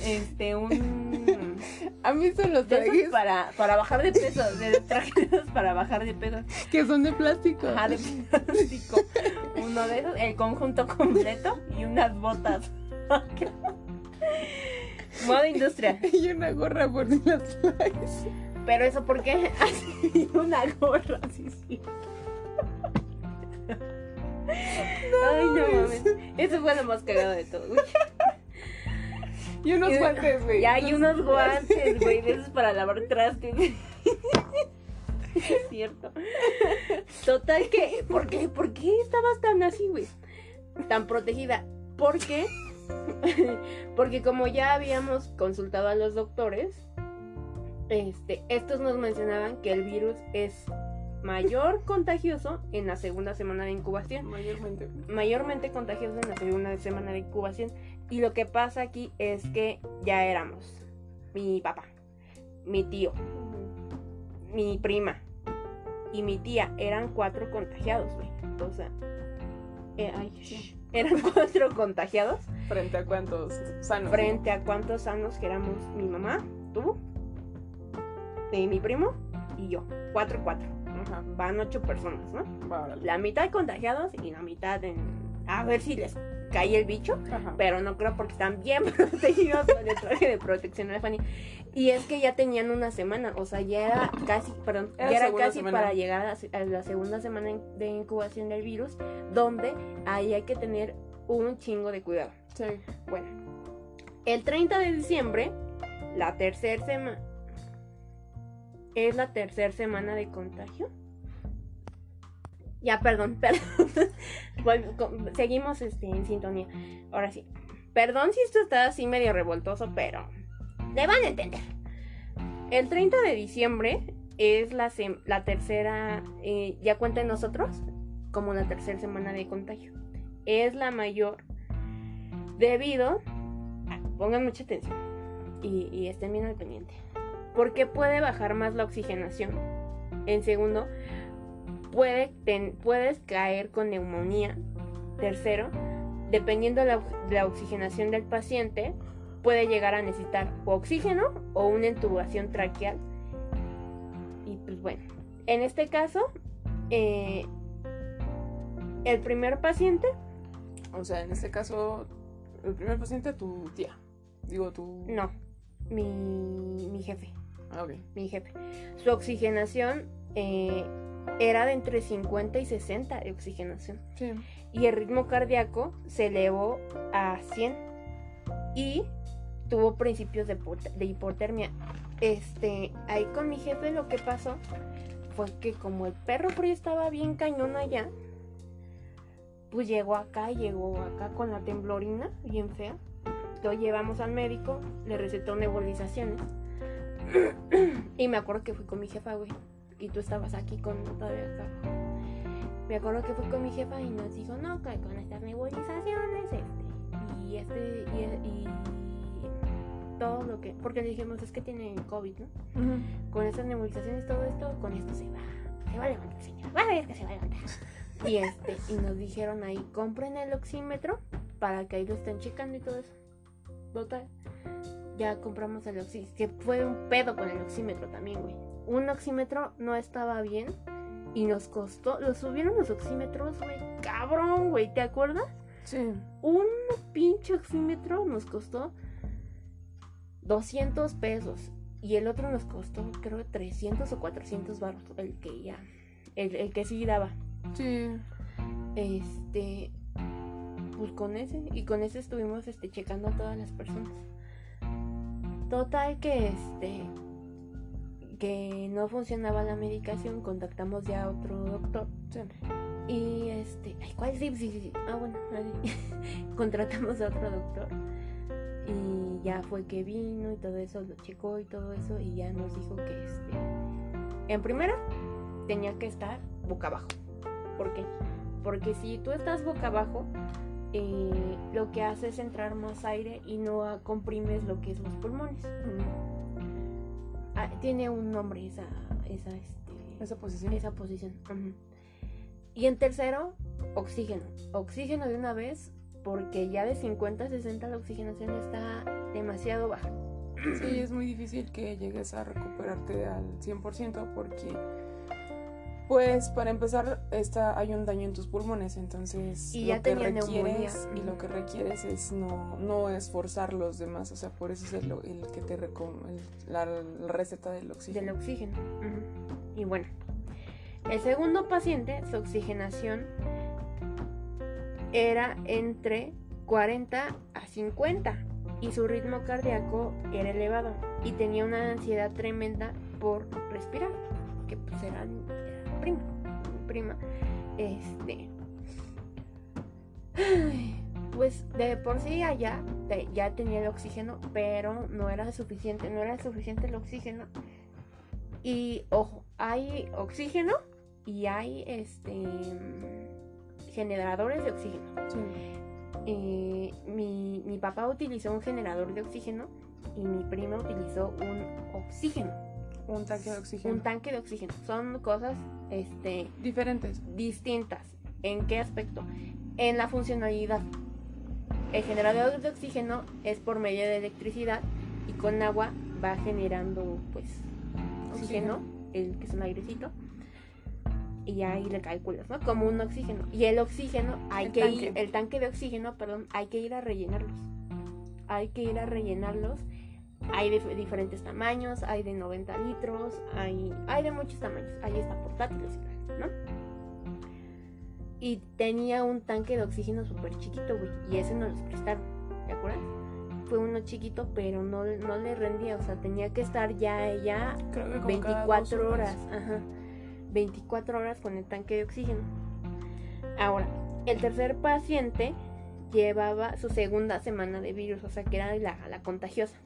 este un ¿Han visto los de esos trajes para, para bajar de peso, de trajes para bajar de peso. que son de plástico? Ajá, de plástico. Uno de esos, el conjunto completo y unas botas. Modo industria. Y una gorra por las traes. Pero eso porque así una gorra, sí, sí. Ay, no mames. Eso fue lo más cagado de todo. Y unos Y- guantes, güey. Ya hay unos guantes, güey, de esos para lavar trastes. Es cierto. Total que, ¿por qué? ¿Por qué estabas tan así, güey? Tan protegida. Porque, porque como ya habíamos consultado a los doctores, este, estos nos mencionaban que el virus es mayor contagioso en la segunda semana de incubación Mayormente. mayormente contagioso en la segunda semana de incubación. Y lo que pasa aquí es que ya éramos mi papá, mi tío, mi prima y mi tía. Eran cuatro contagiados, güey. O sea, eh, ay, eran cuatro contagiados ¿Frente a cuántos sanos? frente a cuántos sanos que éramos mi mamá, tú, y mi primo y yo. Cuatro y cuatro. Ajá. Van ocho personas, ¿no? La mitad contagiados y la mitad en... A ver si les cae el bicho. Ajá. Pero no creo porque están bien protegidos con el traje de protección Fanny. Y es que ya tenían una semana, o sea, ya era casi, perdón, Era ya era casi semana. para llegar a la, se- a la segunda semana de incubación del virus, donde ahí hay que tener un chingo de cuidado. Sí. Bueno, el 30 de diciembre, la tercera semana, es la tercera semana de contagio. Ya, perdón, perdón. Con- Seguimos este, en sintonía. Ahora sí. Perdón si esto está así medio revoltoso, pero le van a entender. El 30 de diciembre es la, la tercera, eh, ya cuenta en nosotros, como la tercera semana de contagio. Es la mayor debido, a- pongan mucha atención y, y estén bien al pendiente, porque puede bajar más la oxigenación. En segundo, puede ten- puedes caer con neumonía. Tercero, dependiendo la, de la oxigenación del paciente, puede llegar a necesitar o oxígeno o una intubación traqueal. Y pues bueno, en este caso, eh, el primer paciente O sea, en este caso, el primer paciente, tu tía. Digo, tu. No, mi, mi jefe, Mi jefe. Su oxigenación eh, era de entre 50 y 60 de oxigenación. Sí. Y el ritmo cardíaco se elevó a 100 y tuvo principios de, de hipotermia. Este, ahí con mi jefe lo que pasó fue que como el perro frío estaba bien cañón allá, pues llegó acá, llegó acá con la temblorina, bien fea. Lo llevamos al médico, le recetó nebulizaciones. Y me acuerdo que fui con mi jefa, güey. Y tú estabas aquí con todavía acá. Me acuerdo que fui con mi jefa y nos dijo, no, que con estas nebulizaciones, este, y este, y, y todo lo que, porque le dijimos, es que tiene COVID, ¿no? Con estas nebulizaciones, todo esto, con esto se va, se va a levantar, señora, va a ver que se va a levantar. Y este, y nos dijeron ahí, compren el oxímetro para que ahí lo estén checando y todo eso. Total. Ya compramos el oxímetro, que fue un pedo con el oxímetro también, güey. Un oxímetro no estaba bien y nos costó, lo subieron los oxímetros, güey, cabrón, güey, ¿te acuerdas? Sí. Un pinche oxímetro nos costó 200 pesos y el otro nos costó creo 300 o 400 baros, el que ya, el, el que sí daba. Sí. Este, pues con ese, y con ese estuvimos este, checando a todas las personas. Total que este, que no funcionaba la medicación, contactamos ya a otro doctor. Sí. Y este, ay, ¿cuál? Sí, sí, sí. Ah, bueno, contratamos a otro doctor. Y ya fue que vino y todo eso, lo checó y todo eso, y ya nos dijo que este, en primera, tenía que estar boca abajo. ¿Por qué? Porque si tú estás boca abajo, eh, lo que hace es entrar más aire y no comprimes lo que es los pulmones. Ah, tiene un nombre esa, esa, este, Esa posición. esa posición. Ujú. Y en tercero, oxígeno. Oxígeno de una vez, porque ya de 50 a 60 la oxigenación está demasiado baja. Sí, es muy difícil que llegues a recuperarte al 100% porque, pues, para empezar, está, hay un daño en tus pulmones, entonces Y lo que neumonía. requieres y lo que requieres es no, no esforzar los demás, o sea, por eso es el, el que te la, la receta del oxígeno. del oxígeno. Y bueno, el segundo paciente, su oxigenación era entre 40 a 50 y su ritmo cardíaco era elevado y tenía una ansiedad tremenda por respirar, que pues era, prima, prima. Este, pues de por sí allá ya tenía el oxígeno, pero no era suficiente, no era suficiente el oxígeno y ojo, hay oxígeno y hay este generadores de oxígeno. Sí. eh, mi, mi papá utilizó un generador de oxígeno y mi prima utilizó un oxígeno. Un tanque de oxígeno. Un tanque de oxígeno. Son cosas este, Diferentes. distintas. ¿En qué aspecto? En la funcionalidad. El generador de oxígeno es por medio de electricidad y con agua va generando pues oxígeno, el que es un airecito. Y ahí le calculas, ¿no? Como un oxígeno. Y el oxígeno hay El que ir, el tanque de oxígeno, perdón, hay que ir a rellenarlos. Hay que ir a rellenarlos. Hay de diferentes tamaños, hay de 90 litros, hay, hay de muchos tamaños. Hay hasta portátiles, ¿no? Y tenía un tanque de oxígeno súper chiquito, güey. Y ese nos los prestaron, ¿te acuerdas? Fue uno chiquito, pero no, no le rendía. O sea, tenía que estar ya, dos 24 horas. Ajá. 24 horas con el tanque de oxígeno. Ahora, el tercer paciente llevaba su segunda semana de virus, o sea que era la, la contagiosa.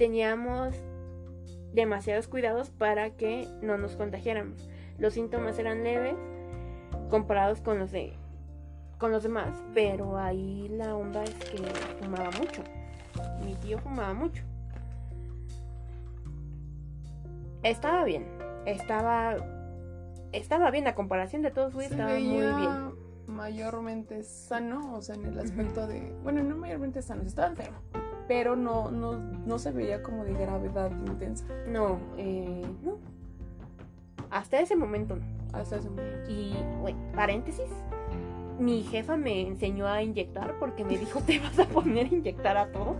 Teníamos demasiados cuidados para que no nos contagiáramos. Los síntomas eran leves comparados con los de con los demás, pero ahí la onda es que fumaba mucho. Mi tío fumaba mucho. Estaba bien, estaba estaba bien a comparación de todos, güey, estaba muy bien. mayormente sano, o sea, en el aspecto de. Bueno, no mayormente sano, estaba enfermo. Pero no, no, no se veía como de gravedad intensa. No, eh, no. Hasta ese momento no. Hasta ese momento. Y, güey, paréntesis. Mi jefa me enseñó a inyectar porque me dijo, te vas a poner a inyectar a todos.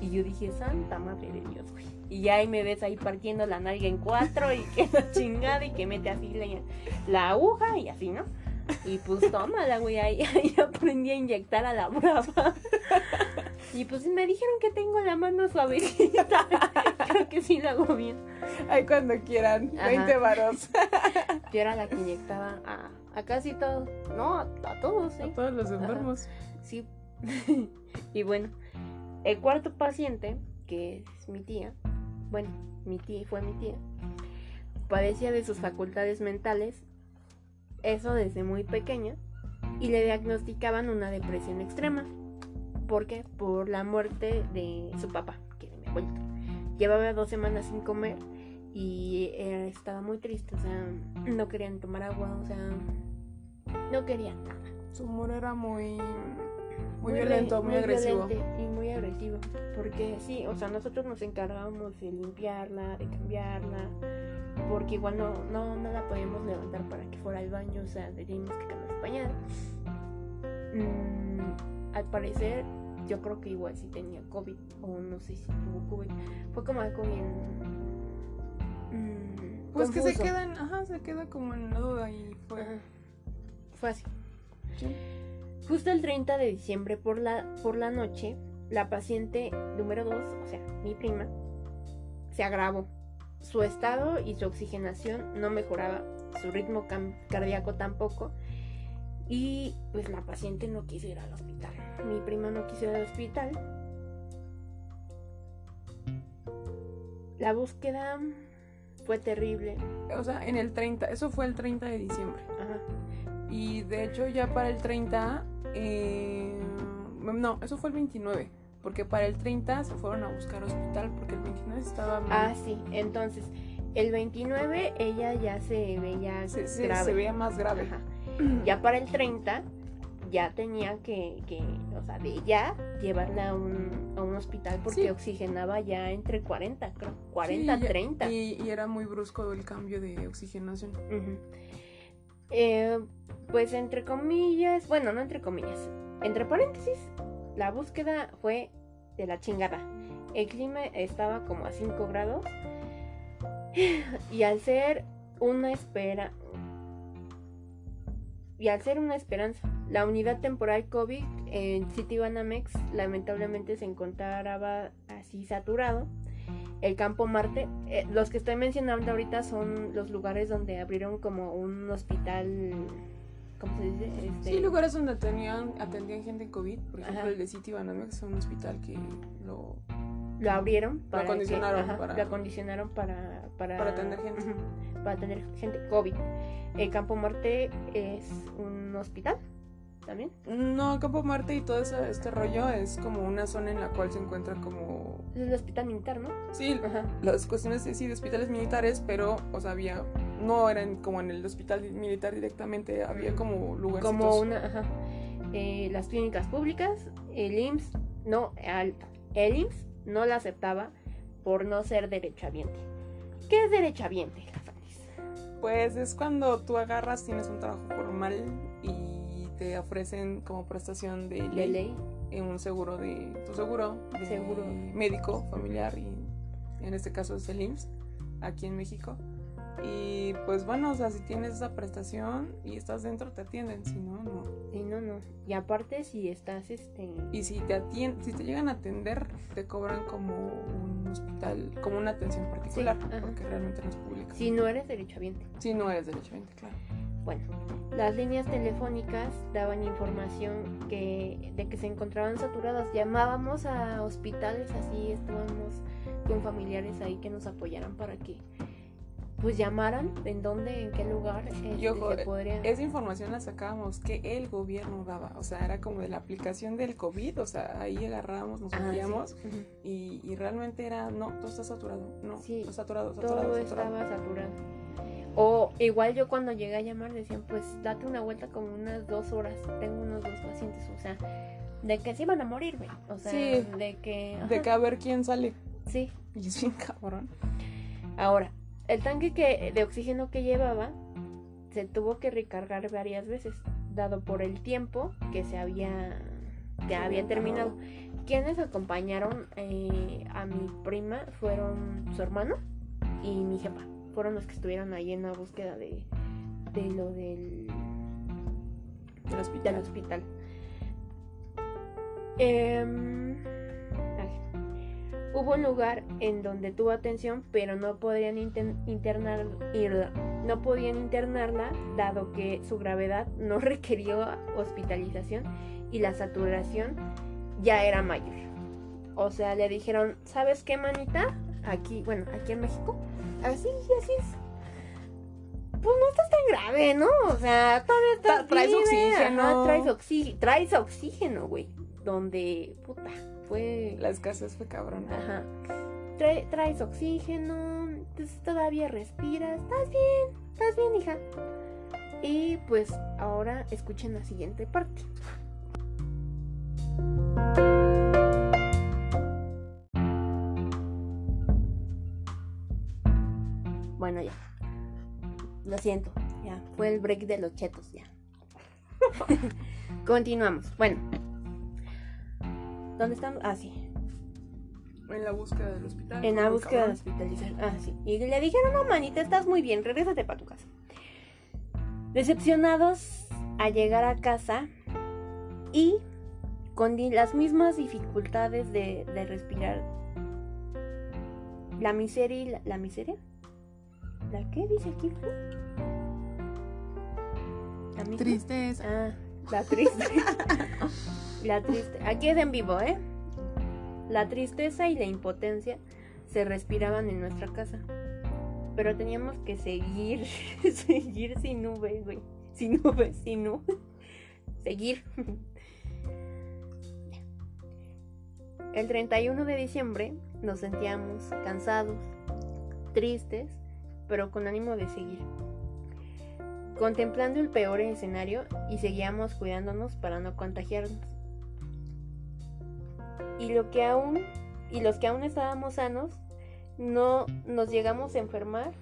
Y yo dije, santa madre de Dios, güey. Y ya ahí me ves ahí partiendo la nalga en cuatro y que la chingada y que mete así la, la aguja y así, ¿no? Y pues tómala, güey, ahí, ahí aprendí a inyectar a la brava. Y pues me dijeron que tengo la mano suavecita. Creo que sí lo hago bien. Ay, cuando quieran, Ajá. 20 varos. Yo era la que inyectaba a, a casi todos. No, a, a todos, A ¿eh? todos los enfermos. Sí. y bueno, el cuarto paciente, que es mi tía, bueno, mi tía fue mi tía, padecía de sus facultades mentales, eso desde muy pequeña, y le diagnosticaban una depresión extrema. ¿Por qué? Por la muerte de su papá, que era mi abuelito. Llevaba dos semanas sin comer y eh, estaba muy triste, o sea, no querían tomar agua, o sea, no querían nada. Su humor era muy. Muy, violento, muy, agresivo. violento y muy agresivo. Porque sí, o sea, nosotros nos encargábamos de limpiarla, de cambiarla. Porque igual no, no, no la podíamos levantar para que fuera al baño, o sea, teníamos que cambiar su pañal. Mm, al parecer, yo creo que igual sí tenía COVID, o no sé si tuvo COVID. Fue como algo bien. mm, Pues que se quedan, ajá, se queda como en la duda y fue. Ajá. Fue así. Sí. Justo el 30 de diciembre por la, por la noche, la paciente número 2, o sea, mi prima, se agravó. Su estado y su oxigenación no mejoraba, su ritmo cardíaco tampoco. Y pues la paciente no quiso ir al hospital. Mi prima no quiso ir al hospital. La búsqueda fue terrible. O sea, en el 30, eso fue el 30 de diciembre. Ajá. Y de hecho, ya para el 30. eh, no, eso fue el 29. Porque para el 30 se fueron a buscar hospital. Porque el 29 estaba muy- Ah, sí. Entonces, el 29 ella ya se veía se, se- grave. se veía más grave. Ajá. Ya para el 30 ya tenía que, que, o sea, de ya llevarla a un, a un hospital porque Sí. oxigenaba ya entre 40, creo. 40, Sí, ya- 30. Y, y era muy brusco el cambio de oxigenación. Eh, pues entre comillas, bueno, no entre comillas, entre paréntesis, la búsqueda fue de la chingada. El clima estaba como a 5 grados y al ser una espera y al ser una esperanza, la unidad temporal COVID en City Banamex lamentablemente se encontraba así saturado. El campo Marte, eh, los que estoy mencionando ahorita son los lugares donde abrieron como un hospital, ¿cómo se dice? Este, Sí, lugares donde atendían, atendían gente en COVID. Por ejemplo, Ajá. el de City Banamex es un hospital que lo. lo abrieron para que- acondicionaron ajá, para- lo acondicionaron para para, Para atender gente. Para atender gente COVID. El Campo Marte es un hospital también. No, Campo Marte y todo ese, este rollo es como una zona en la cual se encuentra como... Es el hospital militar, ¿no? Sí, Ajá. las cuestiones sí, de hospitales militares, pero, o sea, había... No eran como en el hospital militar directamente, había como lugares. Como una, ajá. Eh, las clínicas públicas, el IMSS, no, al- el IMSS no la aceptaba por no ser derechohabiente. ¿Qué es derechohabiente, la Fanny? Pues es cuando tú agarras, tienes un trabajo formal y te ofrecen como prestación de ley, ley. en un seguro de tu seguro, de Seguro. médico, familiar y en este caso es el IMSS aquí en México. Y pues bueno, o sea, si tienes esa prestación y estás dentro te atienden, si no, no. Sí, no, no. Y aparte, si estás, este. Y si te atien si te llegan a atender, te cobran como un hospital, como una atención particular, ajá. porque realmente no es pública. Si no eres derechohabiente. Si no eres derechohabiente, claro. Bueno, las líneas telefónicas daban información que, de que se encontraban saturadas. Llamábamos a hospitales así, estábamos con familiares ahí que nos apoyaran para que pues llamaran en dónde, en qué lugar este, Y ojo, se podría... Esa información la sacábamos que el gobierno daba, o sea, era como de la aplicación del COVID, o sea, ahí agarrábamos, nos Ah, sí. metíamos y, y realmente era, no, todo está saturado, no, Sí, está saturado, saturado, Todo saturado. estaba saturado. O igual yo cuando llegué a llamar decían, pues date una vuelta como unas dos horas, tengo unos dos pacientes, o sea, de que se iban a morir, güey. O sea, Sí. de que... De que a ver quién sale. Sí, Y es bien cabrón. Ahora, el tanque que, de oxígeno que llevaba se tuvo que recargar varias veces, dado por el tiempo que se había, que había terminado. Quienes acompañaron eh, a mi prima fueron su hermano y mi jefa. Fueron los que estuvieron ahí en la búsqueda de, de lo del, Del hospital. del hospital. Em. Hubo un lugar en donde tuvo atención, pero no podrían internar, ir- no podían internarla, dado que su gravedad no requirió hospitalización y la saturación ya era mayor. O sea, le dijeron, ¿sabes qué, manita? Aquí, bueno, aquí en México, así, así es. Pues no estás tan grave, ¿no? O sea, todavía estás traes oxígeno. ajá, traes oxígeno, traes oxígeno, güey. Donde, puta, fue... La escasez fue cabrón. Ajá. Trae- traes oxígeno, entonces todavía respiras, estás bien, estás bien, hija. Y pues ahora escuchen la siguiente parte. Lo siento, ya. Fue el break de los chetos, ya. Continuamos. Bueno. ¿Dónde estamos? Ah, sí. En la búsqueda del hospital. En la búsqueda de cabrón. hospitalización. Ah, sí. Y le dijeron, no, manita, estás muy bien, regrésate para tu casa. Decepcionados al llegar a casa y con las mismas dificultades de, de respirar. La miseria y la, ¿la miseria. ¿La qué dice aquí? Fanny? ¿La misma? Tristeza. Ah, la triste. la triste. Aquí es en vivo, ¿eh? La tristeza y la impotencia se respiraban en nuestra casa. Pero teníamos que seguir, seguir sin nube, güey. Sin nube, sin nube. Seguir. El 31 de diciembre nos sentíamos cansados, tristes, pero con ánimo de seguir contemplando el peor escenario y seguíamos cuidándonos para no contagiarnos. Y lo que aún y los que aún estábamos sanos no nos llegamos a enfermar.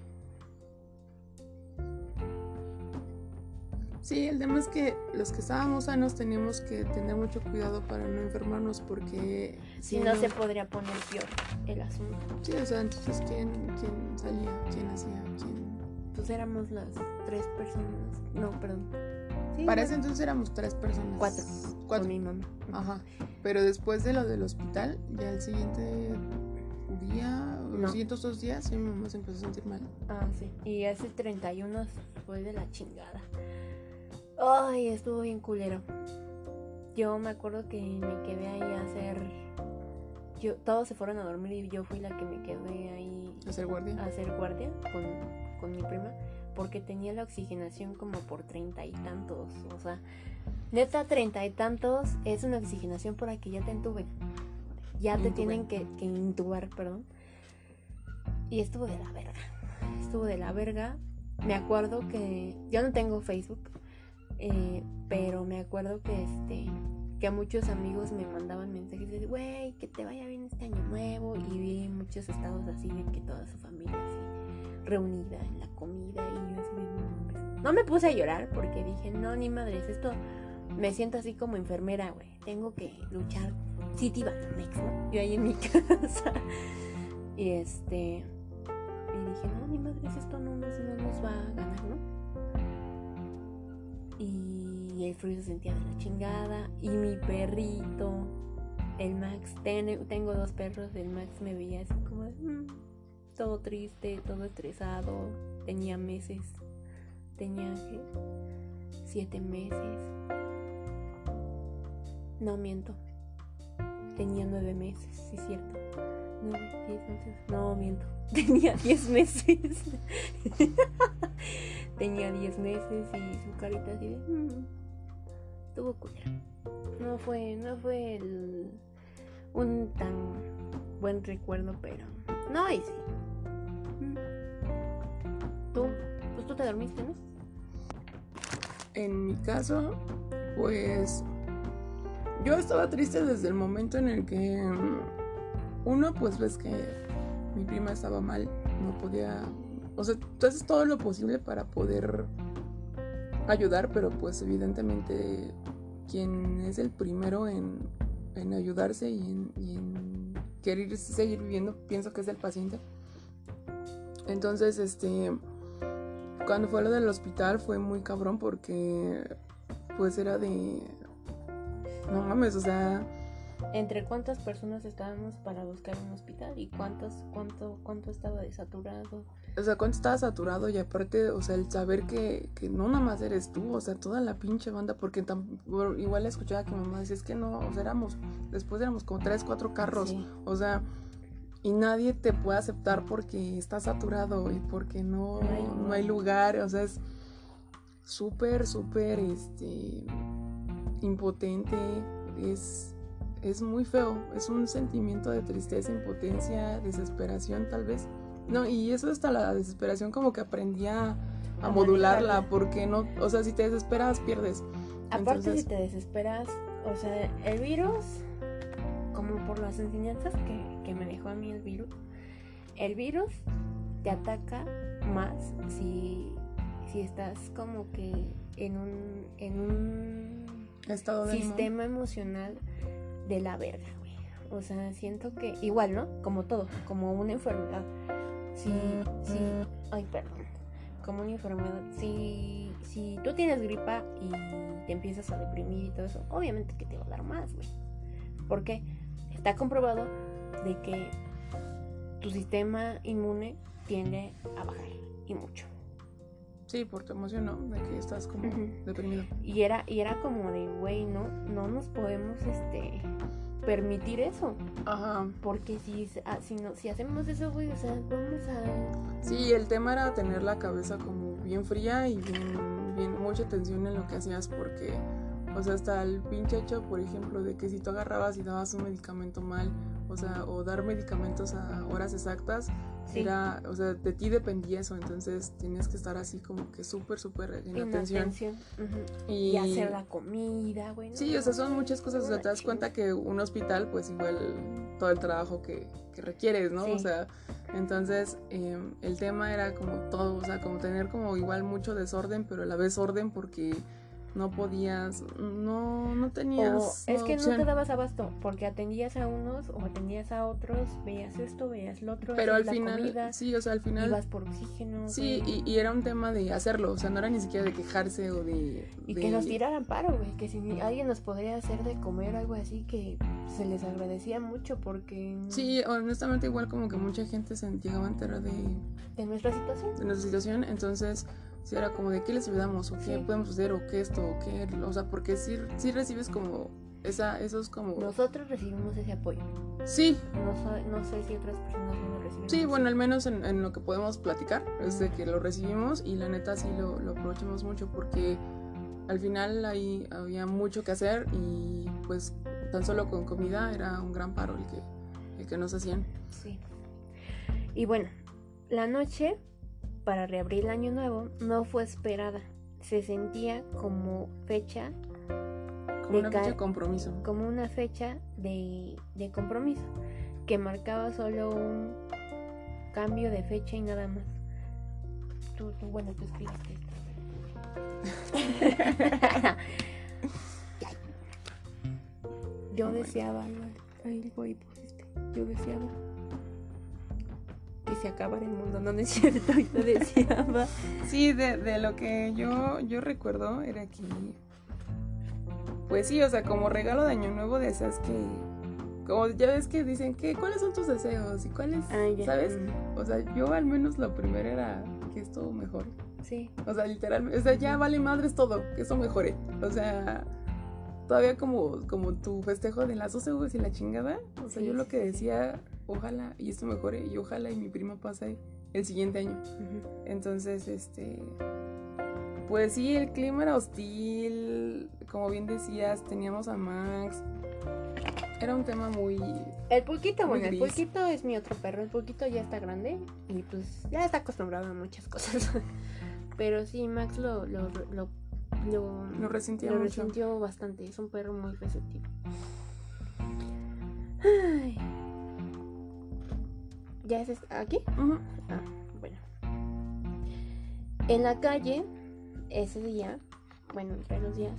Sí, el tema es que los que estábamos sanos teníamos que tener mucho cuidado para no enfermarnos porque Si no se podría poner peor el asunto. Sí, o sea, entonces ¿quién, quién salía? ¿Quién hacía? ¿Quién? Pues éramos las tres personas. No, perdón. Sí, Para bueno, ese entonces éramos tres personas. Cuatro. Cuatro. Con mi mamá. Ajá. Pero después de lo del hospital, ya el siguiente día, No. los siguientes dos días, sí, mi mamá se empezó a sentir mal. Ah, sí. Y ese 31 fue de la chingada. Ay, estuvo bien culero. Yo me acuerdo que me quedé ahí a hacer. Yo, todos se fueron a dormir y yo fui la que me quedé ahí A ser guardia. a hacer guardia con, con mi prima. porque tenía la oxigenación como por treinta y tantos. O sea, neta, treinta y tantos es una oxigenación para que ya te entuben. Ya te tienen que, que intubar, perdón. Y estuvo de la verga. Estuvo de la verga. Me acuerdo que. Yo no tengo Facebook. Eh, pero me acuerdo que este. Que muchos amigos me mandaban mensajes de, güey, que te vaya bien este año nuevo. Y vi muchos estados así de que toda su familia así reunida en la comida. Y yo así, no me puse a llorar porque dije, no, ni madres, esto me siento así como enfermera, güey. Tengo que luchar. City Banamex, ¿no? Yo ahí en mi casa. Y este. Y dije, no, ni madres, esto no nos, no nos va a ganar, ¿no? Y el frío se sentía de la chingada. Y mi perrito, el Max, ten- tengo dos perros, el Max me veía así como "Mm", todo triste, todo estresado. Tenía meses. Tenía ¿qué? siete meses. No miento. Tenía nueve meses, sí es cierto. Nueve, diez meses. No miento. Tenía diez meses. Tenía diez meses y su carita así de. "Mm". No fue, no fue el, un tan buen recuerdo, pero. No, y sí. Mm. Tú, pues tú te dormiste, ¿no? En mi caso, pues yo estaba triste desde el momento en el que mm, uno, pues ves que mi prima estaba mal, no podía, o sea, tú haces todo lo posible para poder ayudar, pero pues evidentemente quien es el primero en, en ayudarse y en, y querer seguir viviendo, pienso que es el paciente. Entonces, este, cuando fue lo del hospital fue muy cabrón porque pues era de no mames, o sea, ¿Entre cuántas personas estábamos para buscar un hospital y cuántos, cuánto, cuánto estaba desaturado? O sea, cuánto estaba saturado y aparte, o sea, el saber que, que no nada más eres tú, o sea, toda la pinche banda, porque por- igual escuchaba que mi mamá decía, es que no, o sea, éramos, después éramos como tres, cuatro carros, Sí. o sea, y nadie te puede aceptar porque está saturado y porque no, no hay lugar, o sea, es súper, súper, este, impotente, es, es muy feo, es un sentimiento de tristeza, impotencia, desesperación tal vez. No, y eso hasta la desesperación como que aprendí a, modularla, porque no, o sea, si te desesperas, pierdes. Aparte, Entonces- si te desesperas, o sea, el virus, como por las enseñanzas que, que me dejó a mí el virus, el virus te ataca más si, si estás como que en un, en un Estado de sistema emocional de la verga, güey. O sea, siento que igual, ¿no? Como todo, como una enfermedad. Sí, sí. Ay, perdón. Como una enfermedad. Si, si tú tienes gripa y te empiezas a deprimir y todo eso, obviamente que te va a dar más, güey. Porque está comprobado de que tu sistema inmune tiende a bajar y mucho. Sí, por tu emoción, ¿no? De que estás como deprimido. Y era, y era como de, güey, no, no nos podemos este permitir eso. Ajá. Porque si, ah, si, no, si hacemos eso, güey, o sea, vamos a... Sí, el tema era tener la cabeza como bien fría y bien, bien mucha tensión en lo que hacías porque, o sea, hasta el pinche hecho, por ejemplo, de que si tú agarrabas y dabas un medicamento mal, o sea, o dar medicamentos a horas exactas, Sí. era, o sea, de ti dependía eso, entonces tienes que estar así como que súper, súper en en atención. Y, Y hacer la comida, güey. ¿no? Sí, o sea, son muchas cosas. O sea, te das cuenta que un hospital, pues igual todo el trabajo que, que requieres, ¿no? Sí. O sea, entonces eh, el tema era como todo, o sea, como tener como igual mucho desorden, pero a la vez orden porque no podías, no, no tenías. O es que no te dabas abasto, porque atendías a unos o atendías a otros, veías esto, veías lo otro, Pero al la final, comida, sí, o sea, al final. ibas por oxígeno. Sí, y, y era un tema de hacerlo, o sea, no era ni siquiera de quejarse o de... Y de- que nos tiraran paro, güey. Que si alguien nos podría hacer de comer algo así, que se les agradecía mucho porque. Sí, honestamente igual como que mucha gente se llegaba a enterar de, De nuestra situación. de nuestra situación, entonces si era como de qué les ayudamos o qué Sí. podemos hacer o qué esto o qué, o sea, porque sí, sí recibes como esa, eso es como... Nosotros recibimos ese apoyo. Sí. No, so- no sé si otras personas no lo reciben. Sí, bueno, al menos en, en lo que podemos platicar es de que lo recibimos y la neta sí lo, lo aprovechamos mucho porque al final ahí había mucho que hacer y pues tan solo con comida era un gran paro el que, el que nos hacían. Sí. Y bueno, la noche para reabrir el año nuevo no fue esperada. Se sentía como fecha, Como De una fecha de compromiso. como una fecha de, de compromiso, que marcaba solo un cambio de fecha y nada más. Tú, tú bueno, tú escribiste esto. Yo deseaba, ay, güey, pusiste. Yo deseaba que se acabara el mundo, no, no es cierto, yo deseaba. Sí, de, de lo que yo, yo recuerdo era que... Pues sí, o sea, como regalo de Año Nuevo de esas que... Como ya ves que dicen que cuáles son tus deseos y cuáles, Ah. ¿sabes? Mm, O sea, yo al menos lo primero era que esto mejore. Sí, O sea, literalmente, o sea, ya vale madres todo, que eso mejore. O sea, todavía como, como tu festejo de las 12 uvas y la chingada. O sea, Sí, yo lo que decía, ojalá y esto mejore y ojalá y mi prima pase el siguiente año. Entonces, este, pues sí, el clima era hostil, como bien decías, teníamos a Max. Era un tema muy... El pulquito, bueno, el pulquito es mi otro perro. El pulquito ya está grande y pues ya está acostumbrado a muchas cosas. Pero sí, Max lo, lo, lo, lo, Lo resentía lo mucho. resintió bastante. Es un perro muy receptivo. Ay. ¿Ya es est- aquí? Ah, bueno. En la calle, ese día, bueno, entre los días,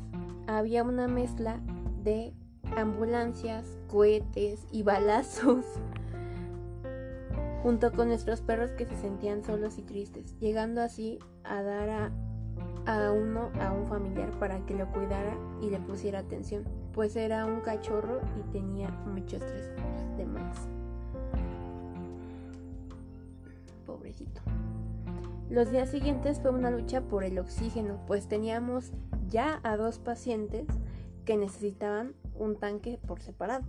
había una mezcla de ambulancias, cohetes y balazos. Junto con nuestros perros que se sentían solos y tristes, llegando así a dar a, a uno a un familiar para que lo cuidara y le pusiera atención, pues era un cachorro y tenía mucho estrés de Max. Pobrecito. Los días siguientes fue una lucha por el oxígeno, pues teníamos ya a dos pacientes que necesitaban un tanque por separado,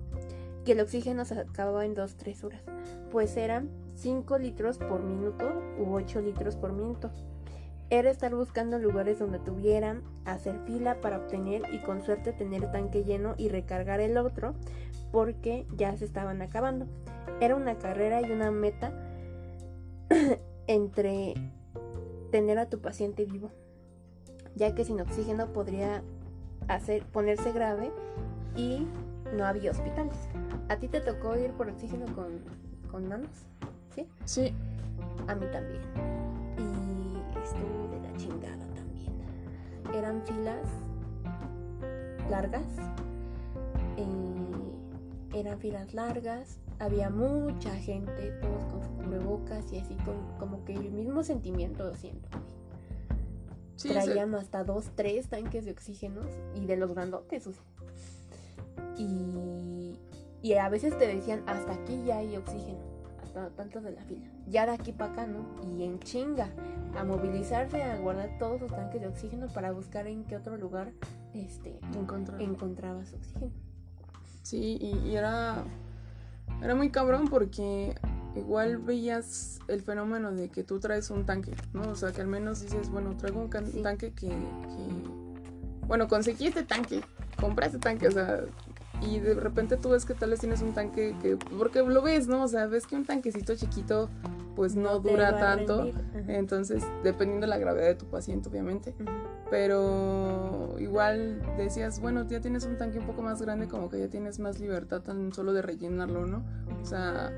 que el oxígeno se acababa en 2-3 horas, pues eran 5 litros por minuto u 8 litros por minuto. Era estar buscando lugares donde tuvieran, hacer fila para obtener y con suerte tener tanque lleno y recargar el otro, porque ya se estaban acabando. Era una carrera y una meta entre tener a tu paciente vivo, ya que sin oxígeno podría hacer ponerse grave y no había hospitales. ¿A ti te tocó ir por oxígeno con, con manos? ¿Sí? Sí, A mí también. Y estuvo de la chingada también. Eran filas largas. eh, eran filas largas. Había mucha gente, todos con su cubrebocas y así con, como que el mismo sentimiento lo siento. sí. Traían hasta dos, tres tanques de oxígenos y de los grandotes. o sea. Y, y a veces te decían, hasta aquí ya hay oxígeno, hasta tanto de la fila. Ya de aquí para acá, ¿no? Y en chinga, a movilizarse, a guardar todos los tanques de oxígeno para buscar en qué otro lugar este, encontrabas oxígeno. Sí, y, y era, era muy cabrón porque igual veías el fenómeno de que tú traes un tanque, ¿no? O sea, que al menos dices, bueno, traigo un Sí. tanque que, que- Bueno, conseguí este tanque, compré este tanque, o sea... Y de repente tú ves que tal vez tienes un tanque que... Porque lo ves, ¿no? O sea, ves que un tanquecito chiquito pues no, dura tanto. Entonces, dependiendo de la gravedad de tu paciente, obviamente pero igual decías, bueno, ya tienes un tanque un poco más grande, como que ya tienes más libertad tan solo de rellenarlo, ¿no? O sea,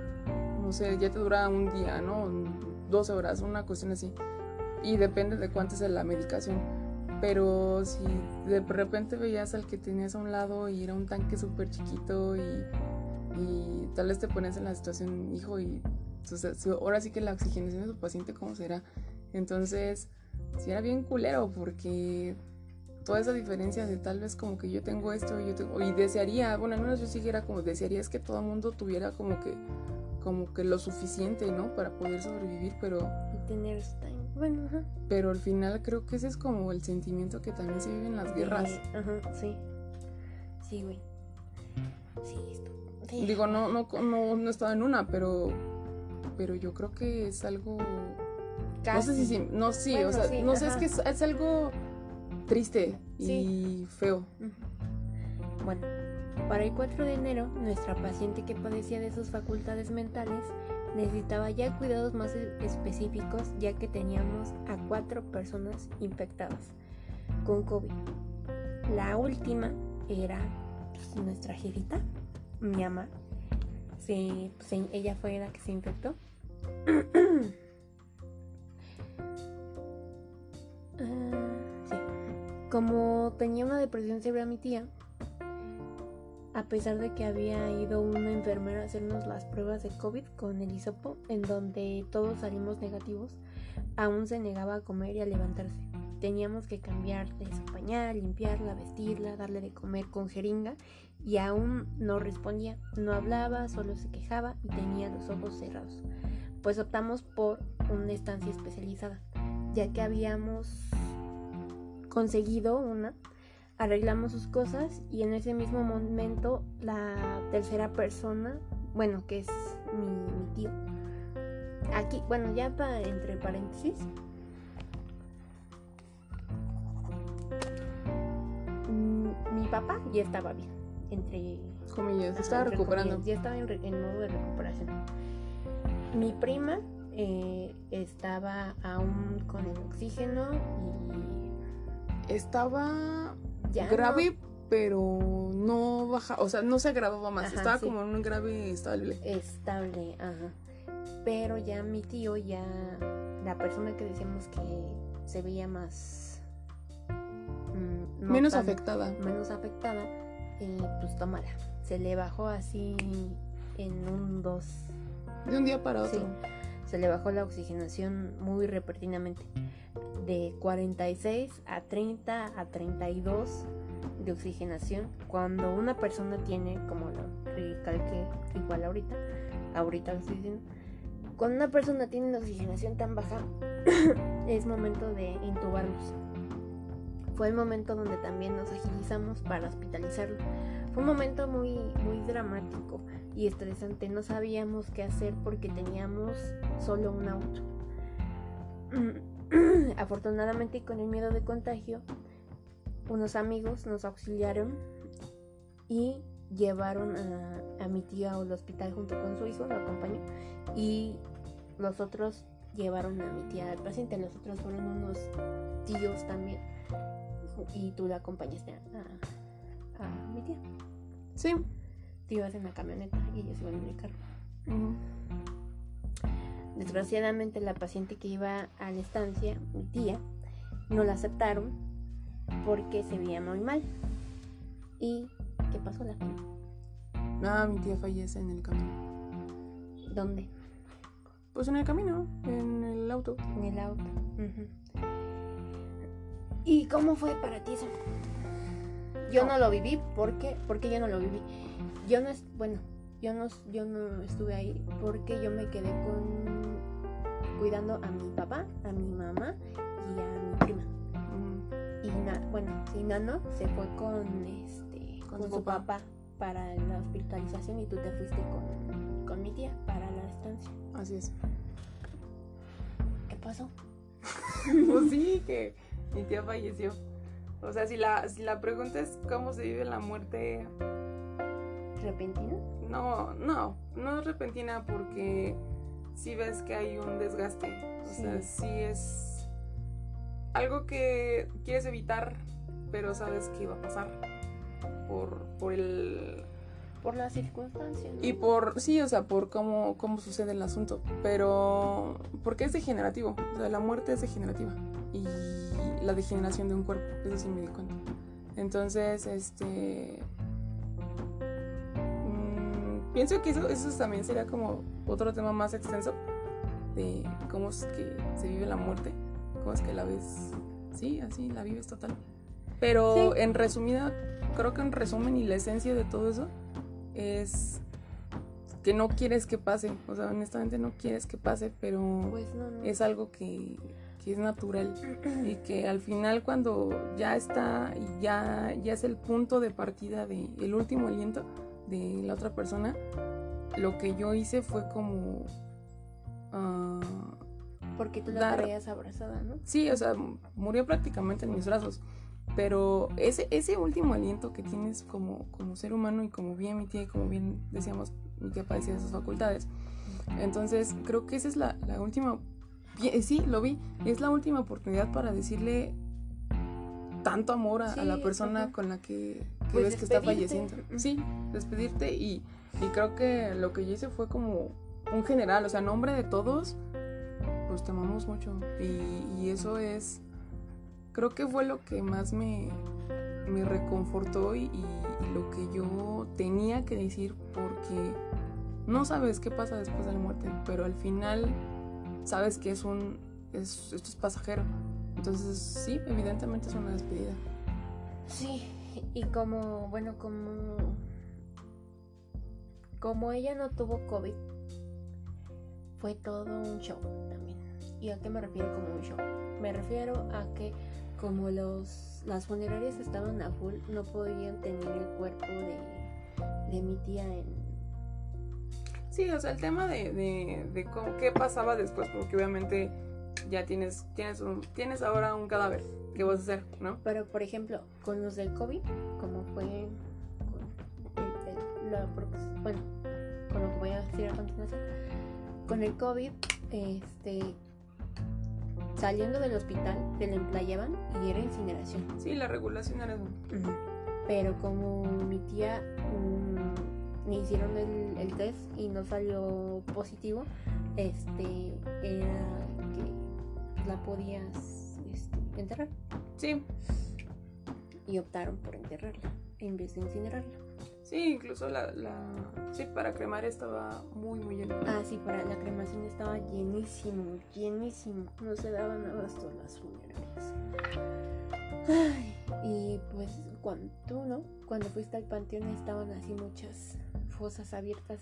no sé, ya te dura un día, ¿no? 12 horas, una cuestión así. Y depende de cuánto es la medicación. Pero si de repente veías al que tenías a un lado y era un tanque súper chiquito y, y tal vez te pones en la situación, hijo, y ahora sí que la oxigenación de tu paciente, ¿cómo será? Entonces, sí era bien culero porque toda esa diferencia de tal vez como que yo tengo esto y yo tengo y desearía, bueno, al menos yo sí que era como desearía es que todo el mundo tuviera como que como que lo suficiente, ¿no? Para poder sobrevivir, pero Y tener. Bueno, ajá. pero al final creo que ese es como el sentimiento que también se vive en las guerras. Eh, ajá, sí. Sí, güey. Sí, esto. sí. Digo, no, no, no, no he estado en una, pero, pero yo creo que es algo... No sé si, sí, no, sí, Bueno, o sea, sí, no sé, es que es, es algo triste y feo. Bueno, para el 4 de enero, nuestra paciente que padecía de sus facultades mentales necesitaba ya cuidados más e- específicos ya que teníamos a cuatro personas infectadas con COVID. La última era nuestra jefita, mi mamá. Se, se- ella fue la que se infectó. Ah. Como tenía una depresión severa mi tía, a pesar de que había ido una enfermera a hacernos las pruebas de COVID con el hisopo, en donde todos salimos negativos, aún se negaba a comer y a levantarse. Teníamos que cambiarle su pañal, limpiarla, vestirla, darle de comer con jeringa y aún no respondía, no hablaba, solo se quejaba y tenía los ojos cerrados. Pues optamos por una estancia especializada, ya que habíamos conseguido una arreglamos sus cosas y en ese mismo momento la tercera persona, bueno, que es mi, mi tío, aquí, bueno, ya para entre paréntesis, mm, mi papá ya estaba bien, entre Comillas, estaba entre recuperando. comillas, Ya estaba en, re- en modo de recuperación. Mi prima eh, estaba aún con el oxígeno Estaba y ya grave, pero no baja, o sea, no se agravaba más, Ajá, estaba sí. como en un grave estable. estable, ajá. Pero ya mi tío, ya la persona que decíamos que se veía más mm, no Menos tan- afectada. menos afectada, eh, pues tómala. Se le bajó así en un dos De un día para Sí, otro. se le bajó la oxigenación muy repentinamente. De 46 a 30 a 32 de oxigenación. Cuando una persona tiene, como lo recalqué igual ahorita, ahorita lo estoy diciendo, cuando una persona tiene una oxigenación tan baja, es momento de intubarlos. Fue el momento donde también nos agilizamos para hospitalizarlo. Fue un momento muy, muy dramático y estresante. No sabíamos qué hacer porque teníamos solo un auto. Afortunadamente con el miedo de contagio, unos amigos nos auxiliaron y llevaron a, mi tía al hospital junto con su hijo, lo acompañó, y los otros llevaron a mi tía al paciente, los otros fueron unos tíos también, y tú la acompañaste a, a mi tía. Sí. Tú ibas en la camioneta y ellos iban en el carro. Desgraciadamente la paciente que iba a la estancia, mi tía, no la aceptaron porque se veía muy mal. ¿Y qué pasó la? Ah, mi tía fallece en el camino. ¿Dónde? Pues en el camino, en el auto. En el auto. ¿Y cómo fue para ti eso? Yo no lo viví porque porque yo no lo viví. Yo no es bueno, yo no yo no estuve ahí porque yo me quedé con cuidando a mi papá, a mi mamá y a mi prima. Ujú. Y na- bueno, sí, Nano se fue con este Con con, su su papá. papá. para la hospitalización y tú te fuiste con, con mi tía para la estancia. Así es. ¿Qué pasó? Pues sí, que mi tía falleció. O sea, si la, si la pregunta es cómo se vive la muerte, ¿Repentina? no, no, no es repentina porque sí ves que hay un desgaste. O Sí. sea, sí es algo que quieres evitar, pero sabes que va a pasar por, por el Por las circunstancias. ¿no? Y por, sí, o sea, por cómo, cómo sucede el asunto. Pero, porque es degenerativo. O sea, la muerte es degenerativa. Y la degeneración de un cuerpo, eso sí me di cuenta. Entonces, este... mm, pienso que eso, eso también sería como otro tema más extenso. De cómo es que se vive la muerte. Cómo es que la ves... Sí, así, la vives total. Pero Sí. en resumida, creo que en resumen y la esencia de todo eso es que no quieres que pase, o sea, honestamente no quieres que pase, pero Pues no, no. es algo que, que es natural y que al final cuando ya está y ya, ya es el punto de partida de el último aliento, de la otra persona, lo que yo hice fue como... ah, Porque tú la traías abrazada, ¿no? Sí, o sea, murió prácticamente en mis brazos. Pero ese, ese último aliento que tienes como, como ser humano y como bien mi tía y como bien decíamos, mi tía padecía de sus facultades. Entonces, creo que esa es la, la última... bien, Sí, lo vi. Es la última oportunidad para decirle tanto amor a, a la persona ajá. con la que, que Pues ves que está falleciendo. Sí, despedirte y, y creo que lo que yo hice fue como un general, o sea, en nombre de todos, pues te amamos mucho. Y, y eso es, creo que fue lo que más me, me reconfortó y, y lo que yo tenía que decir porque no sabes qué pasa después de la muerte, pero al final sabes que es un, es, esto es pasajero. Entonces sí, evidentemente es una despedida. Sí, y como, bueno, como... Como ella no tuvo COVID, fue todo un show también. ¿Y a qué me refiero como un show? Me refiero a que como los las funerarias estaban a full, no podían tener el cuerpo de, de mi tía en... Sí, o sea, el tema de, de, de cómo- qué pasaba después, porque obviamente ya tienes, tienes, un, tienes ahora un cadáver. ¿Qué vas a hacer, no? Pero, por ejemplo, con los del COVID, como fue con el- bueno, con lo que voy a decir a continuación, con el COVID, este, saliendo del hospital, te la emplayaban y era incineración. Sí, la regulación era eso. Pero como mi tía mm, me hicieron el, el test y no salió positivo, este, era que la podías este, enterrar. Sí, y optaron por enterrarla en vez de incinerarla. Sí, incluso la, la... Sí, para cremar estaba muy, muy lleno. Ah, sí, para la cremación estaba llenísimo, llenísimo. No se daban abasto las funerarias. Ay, y pues cuando tú, ¿no? Cuando fuiste al panteón estaban así muchas fosas abiertas.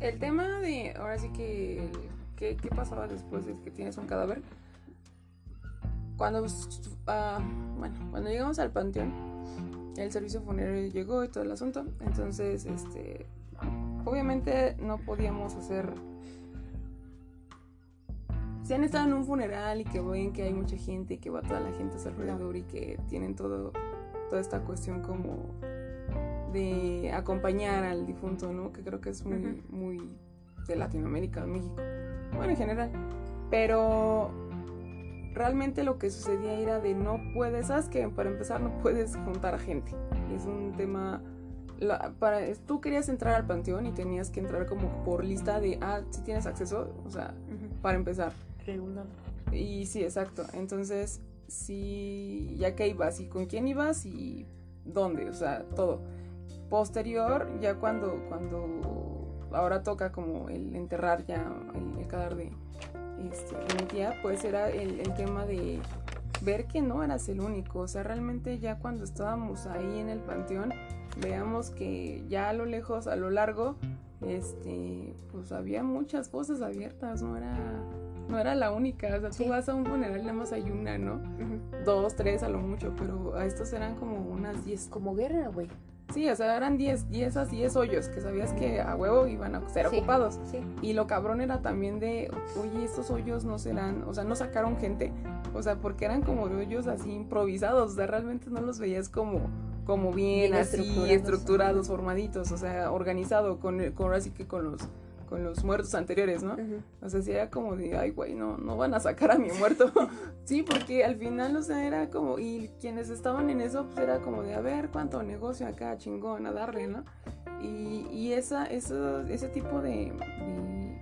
El tema de, ahora sí que, ¿qué, qué pasaba después de que tienes un cadáver? Cuando, ah, bueno, cuando llegamos al panteón, el servicio funerario llegó y todo el asunto, entonces, este, obviamente no podíamos hacer... Si han estado en un funeral y que ven que hay mucha gente y que va toda la gente a su alrededor y que tienen todo, toda esta cuestión como de acompañar al difunto, ¿no? Que creo que es muy, muy de Latinoamérica, de México. Bueno, en general. Pero realmente lo que sucedía era de no puedes, ¿sabes que Para empezar no puedes juntar a gente. Es un tema... la- para, tú querías entrar al panteón y tenías que entrar como por lista de, ah, si tienes acceso, o sea, para empezar. Regular. Y sí, exacto. Entonces, sí, ya que ibas y con quién ibas y dónde, o sea, todo. Posterior, ya cuando, cuando ahora toca como el enterrar ya el, el cadáver de, este, de mi tía, pues era el, el tema de ver que no eras el único. O sea, realmente ya cuando estábamos ahí en el panteón, veamos que ya a lo lejos, a lo largo, este, pues había muchas fosas abiertas, no era, no era la única. O sea, Sí. tú vas a un funeral, nada más hay una, ¿no? Dos, tres a lo mucho, pero a estos eran como unas diez. Como guerra, güey. Sí, o sea, eran diez, diez a diez hoyos que sabías que a huevo iban a ser Sí. ocupados. Sí. Y lo cabrón era también de, oye, estos hoyos no serán, o sea, no sacaron gente, o sea, porque eran como hoyos así improvisados, o sea, realmente no los veías como, como bien, Bien así, estructurados. estructurados, formaditos, o sea, organizado, con, con así que con los, con los muertos anteriores, ¿no? Ujú. O sea, sí era como de, ay, güey, no, no van a sacar a mi muerto. sí, porque al final, o sea, era como, y quienes estaban en eso, pues era como de, a ver, cuánto negocio acá, chingón, a darle, ¿no? Y, y esa, eso, ese tipo de, de,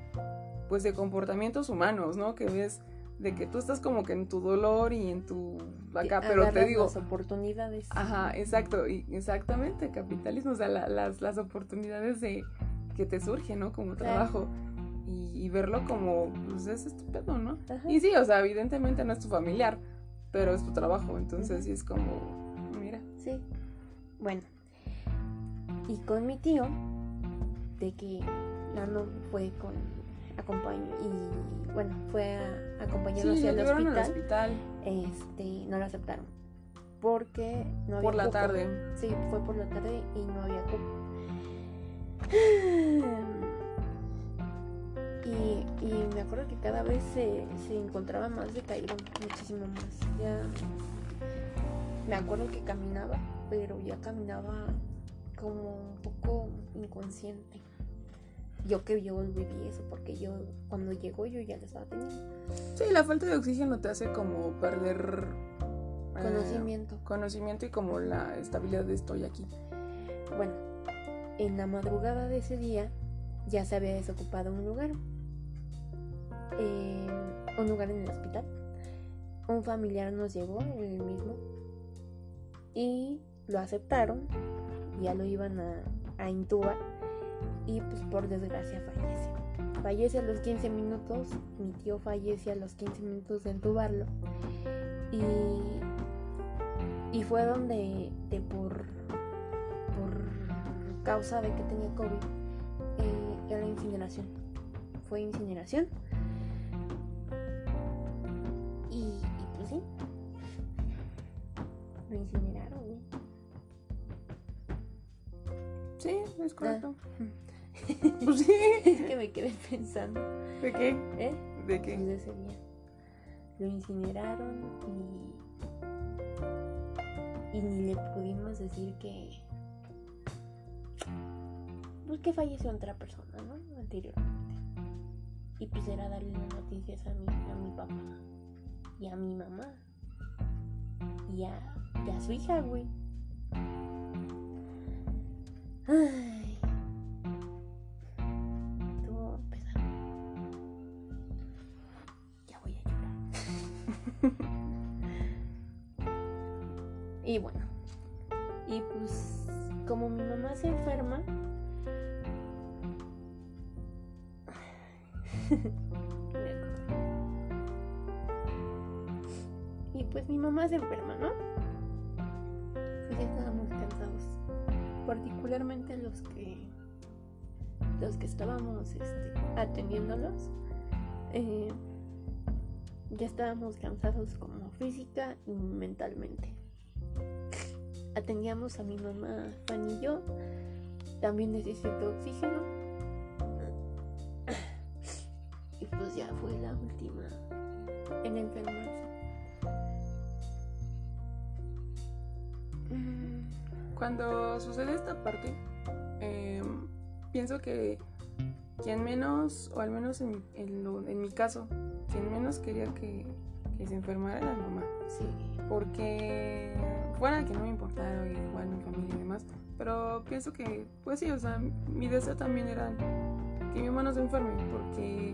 pues, de comportamientos humanos, ¿no? Que ves de que tú estás como que en tu dolor y en tu, acá, pero te digo, las oportunidades. Ajá, exacto, y exactamente, capitalismo, o sea, la- las, las oportunidades de que te surgen, ¿no? Como trabajo. Y, y verlo como, pues es estupendo, ¿no? Ajá. Y sí, o sea, evidentemente no es tu familiar, pero es tu trabajo, entonces sí es como, mira. Sí. Bueno. Y con mi tío, de que Nano fue con acompañó y bueno, fue a acompañarlo Sí, hacia el llevaron al hospital, hospital este, no lo aceptaron. Porque no había por la cupo. tarde. Sí, fue por la tarde y no había cupo. Y, y me acuerdo que cada vez se, se encontraba más decaído, muchísimo más. Ya me acuerdo que caminaba, pero ya caminaba como un poco inconsciente. Yo que yo viví eso, porque yo cuando llegó yo ya lo estaba teniendo. Sí, la falta de oxígeno te hace como perder eh, Conocimiento. conocimiento y como la estabilidad de estoy aquí. Bueno, en la madrugada de ese día ya se había desocupado un lugar. Eh, un lugar en el hospital. Un familiar nos llegó, el mismo, y lo aceptaron. Ya lo iban a, a intubar y pues por desgracia fallece. Fallece a los 15 minutos, mi tío fallece a los 15 minutos de entubarlo. Y, y fue donde de por, por causa de que tenía COVID, eh, era la incineración. Fue incineración. Y, y pues sí. Lo incineraron. Sí, es correcto. Ah. Pues sí. Es que me quedé pensando. ¿De qué? ¿Eh? ¿De Pues qué? de ese día. Lo incineraron y. Y ni le pudimos decir que. Pues que falleció otra persona, ¿no? Anteriormente. Y pues era darle las noticias a mi, a mi papá. Y a mi mamá. Y a, y a su hija, güey. Ay. Estuvo pesado. Ya voy a llorar. y bueno. Y pues como mi mamá se enferma. Y pues mi mamá se enferma, ¿no? Pues ya estábamos cansados. Particularmente los que los que estábamos este, atendiéndolos. eh, ya estábamos cansados como física y mentalmente. Atendíamos a mi mamá, Fanny y yo. También necesito oxígeno. Y pues ya fue la última en enfermarse. Mm, Cuando sucede esta parte, eh, pienso que quien menos, o al menos en, en lo- en mi caso, quien menos quería que, que se enfermara era mi mamá. Sí. Porque fuera que no me importara igual mi familia y demás, pero pienso que, pues sí, o sea, mi deseo también era que mi mamá no se enferme, porque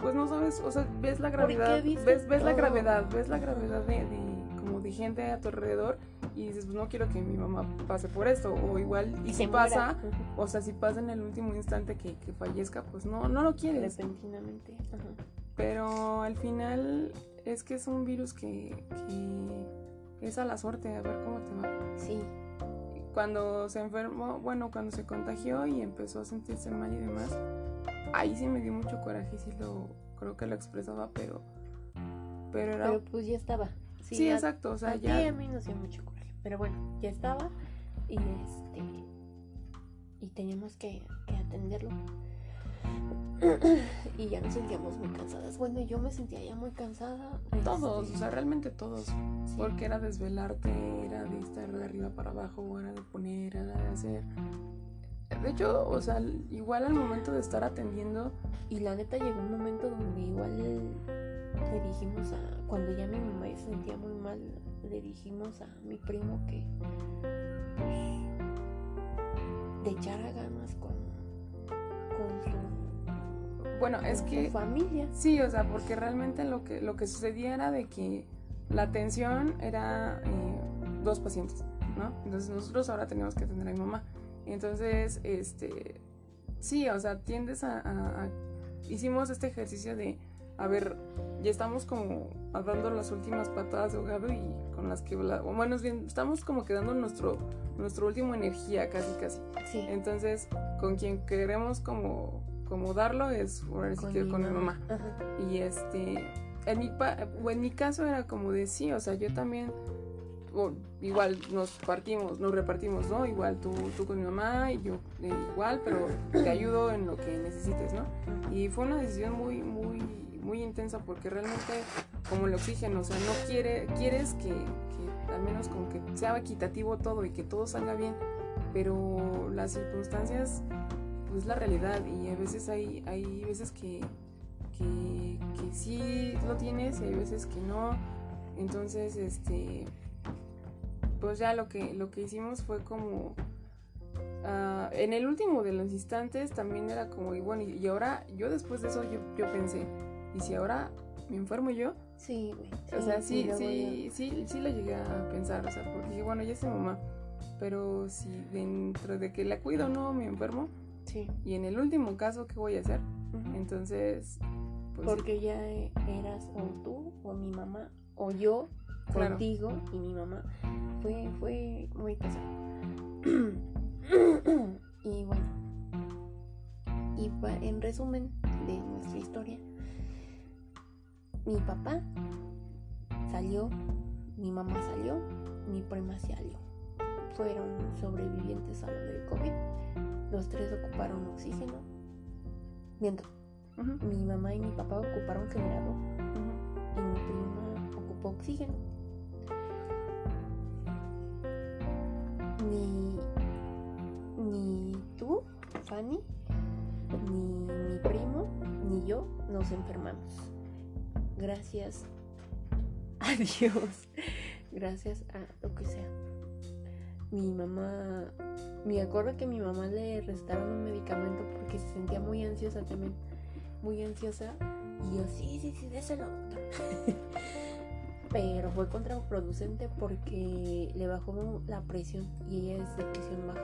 pues no sabes, o sea, ves la gravedad, ves, ves la todo. gravedad, ves la gravedad de, de- como de gente a tu alrededor y dices, pues no quiero que mi mamá pase por esto, o igual, y si muera. pasa, o sea, si pasa en el último instante que, que fallezca, pues no, no lo quieres. Repentinamente. Ajá. Pero al final es que es un virus que, que es a la suerte, a ver cómo te va. Sí. Cuando se enfermó, bueno, cuando se contagió y empezó a sentirse mal y demás, ahí sí me dio mucho coraje, sí lo, creo que lo expresaba, pero, pero era... Pero pues ya estaba. sí, a- exacto, o sea, a ya... a mí nos dio mucho coraje. Pero bueno, ya estaba. Y este. Y teníamos que, que atenderlo. y ya nos sentíamos muy cansadas. Bueno, yo me sentía ya muy cansada. Todos, este, o sea, realmente todos. sí. Porque era desvelarte, era de estar de arriba para abajo, era de poner, era de hacer. De hecho, o sea, igual al momento de estar atendiendo, Y la neta llegó un momento donde igual le dijimos a. Cuando ya mi mamá se sentía muy mal, le dijimos a mi primo que. Pues, le echara ganas con. con su, bueno, es con que su familia. sí, o sea, porque realmente lo que, lo que sucedía era de que la atención era eh, dos pacientes, ¿no? Entonces nosotros ahora teníamos que atender a mi mamá. Entonces, este, sí, o sea, tiendes a, a- a- hicimos este ejercicio de, a ver, ya estamos como dando las últimas patadas de ahogado y con las que, o bueno, bien, estamos como que dando nuestro, nuestro último energía casi casi. Sí. Entonces, con quien queremos como, como darlo es, ahora sí que con mi mamá. Igual nos partimos, nos repartimos, ¿no? Igual tú, tú con mi mamá y yo eh, igual, pero te ayudo en lo que necesites, ¿no? Y fue una decisión muy, muy, muy intensa porque realmente como el oxígeno, o sea, no quiere, quieres que, que al menos como que sea equitativo todo y que todo salga bien, pero las circunstancias, pues la realidad y a veces hay, hay veces que, que, que sí lo tienes y hay veces que no entonces, este, pues ya lo que, lo que hicimos fue como... Uh, en el último de los instantes también era como, y bueno, y, ahora yo después de eso yo, yo, pensé, ¿y si ahora me enfermo yo? Sí, güey. o sea, sí, sí, sí, sí, lo llegué a pensar, o sea, porque dije, bueno, ya es mi mamá, pero si dentro de que la cuido no me enfermo, sí. y en el último caso, ¿qué voy a hacer? Entonces... Pues, porque ya eras o tú o mi mamá o yo contigo y mi mamá. Fue, fue muy pesado. y bueno, y en resumen de nuestra historia, mi papá salió, mi mamá salió, mi prima salió. Fueron sobrevivientes a lo del COVID. Los tres ocuparon oxígeno. Miento. Mi mamá y mi papá ocuparon generador. Y mi prima oxígeno. Ni, ni tú, Fanny, ni mi primo, ni yo nos enfermamos. Gracias a Dios. Gracias a lo que sea. Mi mamá, me acuerdo que mi mamá le restaron un medicamento porque se sentía muy ansiosa también. Muy ansiosa. Y yo, sí, sí, sí, déselo. pero fue contraproducente porque le bajó la presión y ella es de presión baja.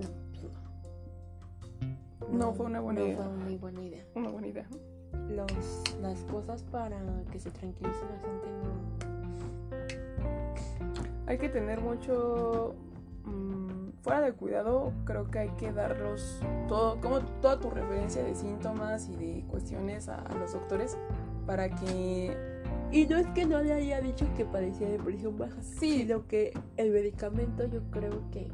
No, pues no. No, fue una buena no idea. fue una buena idea. Una buena idea. Los, las cosas para que se tranquilice la gente no. Hay que tener mucho mm, fuera de cuidado, creo que hay que darlos todo, como toda tu referencia de síntomas y de cuestiones a los doctores para que y no es que no le haya dicho que padecía depresión baja, sí. sino que el medicamento yo creo que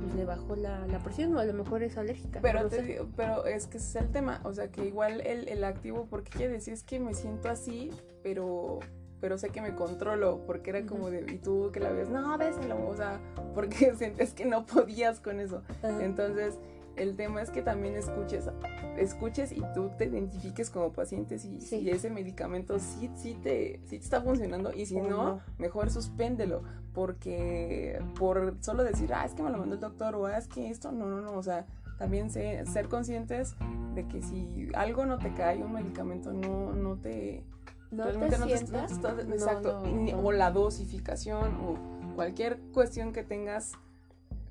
pues, le bajó la, presión o a lo mejor es alérgica. Pero, pero es que ese es el tema, o sea que igual el, el activo, porque quiere decir es que me siento así, pero pero sé que me controlo, porque era como de, y tú que la ves, no, béselo, o sea, porque sientes que no podías con eso. Entonces, el tema es que también escuches, escuches y tú te identifiques como paciente si, si ese medicamento sí, sí, te, sí te está funcionando y si no, mejor suspéndelo. Porque por solo decir, ah, es que me lo mandó el doctor o ah, es que esto, no, no, no, o sea, también ser conscientes de que si algo no te cae, un medicamento no, no te... No realmente no, te, exacto, o la dosificación o cualquier cuestión que tengas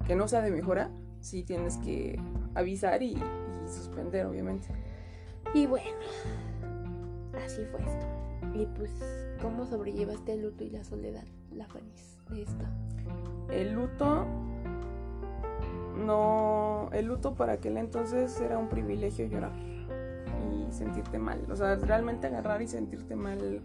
que no sea de mejora, sí tienes que avisar y, suspender, obviamente. Y bueno, así fue esto. Y pues, ¿cómo sobrellevaste el luto y la soledad, la Fanis, de esto? El luto, no, el luto para aquel entonces era un privilegio llorar y sentirte mal. O sea, realmente agarrar y sentirte mal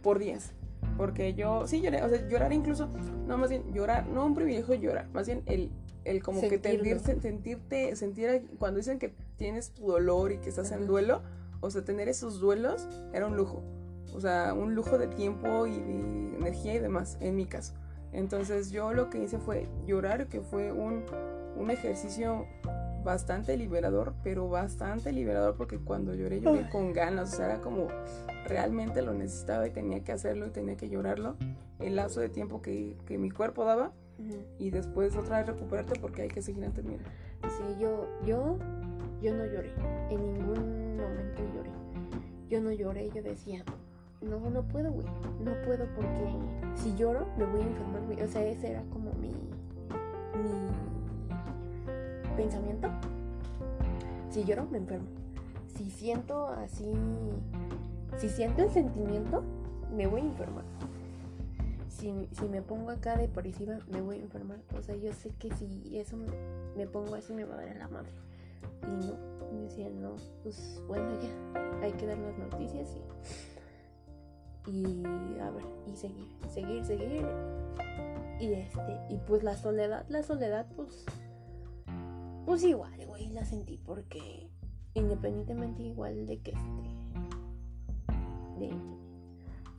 por días. Porque yo sí lloré, o sea, llorar incluso, no más bien llorar, no un privilegio llorar, más bien el el como que sentirte, sentirte, sentir cuando dicen que tienes tu dolor y que estás en duelo, o sea, tener esos duelos era un lujo. O sea, un lujo de tiempo y de energía y demás, en mi caso. Entonces yo lo que hice fue llorar, que fue un, un ejercicio bastante liberador, pero bastante liberador porque cuando lloré lloré con ganas, o sea, era como realmente lo necesitaba y tenía que hacerlo y tenía que llorarlo. El lazo de tiempo que, que mi cuerpo daba y después otra vez recuperarte porque hay que seguir entendiendo. Sí, yo, yo, yo no lloré, en ningún momento lloré. Yo no lloré, yo decía, no, no puedo, güey, no puedo porque si lloro me voy a enfermar, O sea, ese era como mi, mi pensamiento. Si lloro, me enfermo. Si siento así, si siento el sentimiento, me voy a enfermar si, me pongo acá depresiva me voy a enfermar. O sea, yo sé que si eso me, pongo así me va a dar la madre. Y no, me decían, no, pues bueno, ya, hay que dar las noticias y, y a ver, y seguir, seguir, seguir. Y este, y pues la soledad, la soledad, pues, pues igual, güey, la sentí porque independientemente igual de que este, de,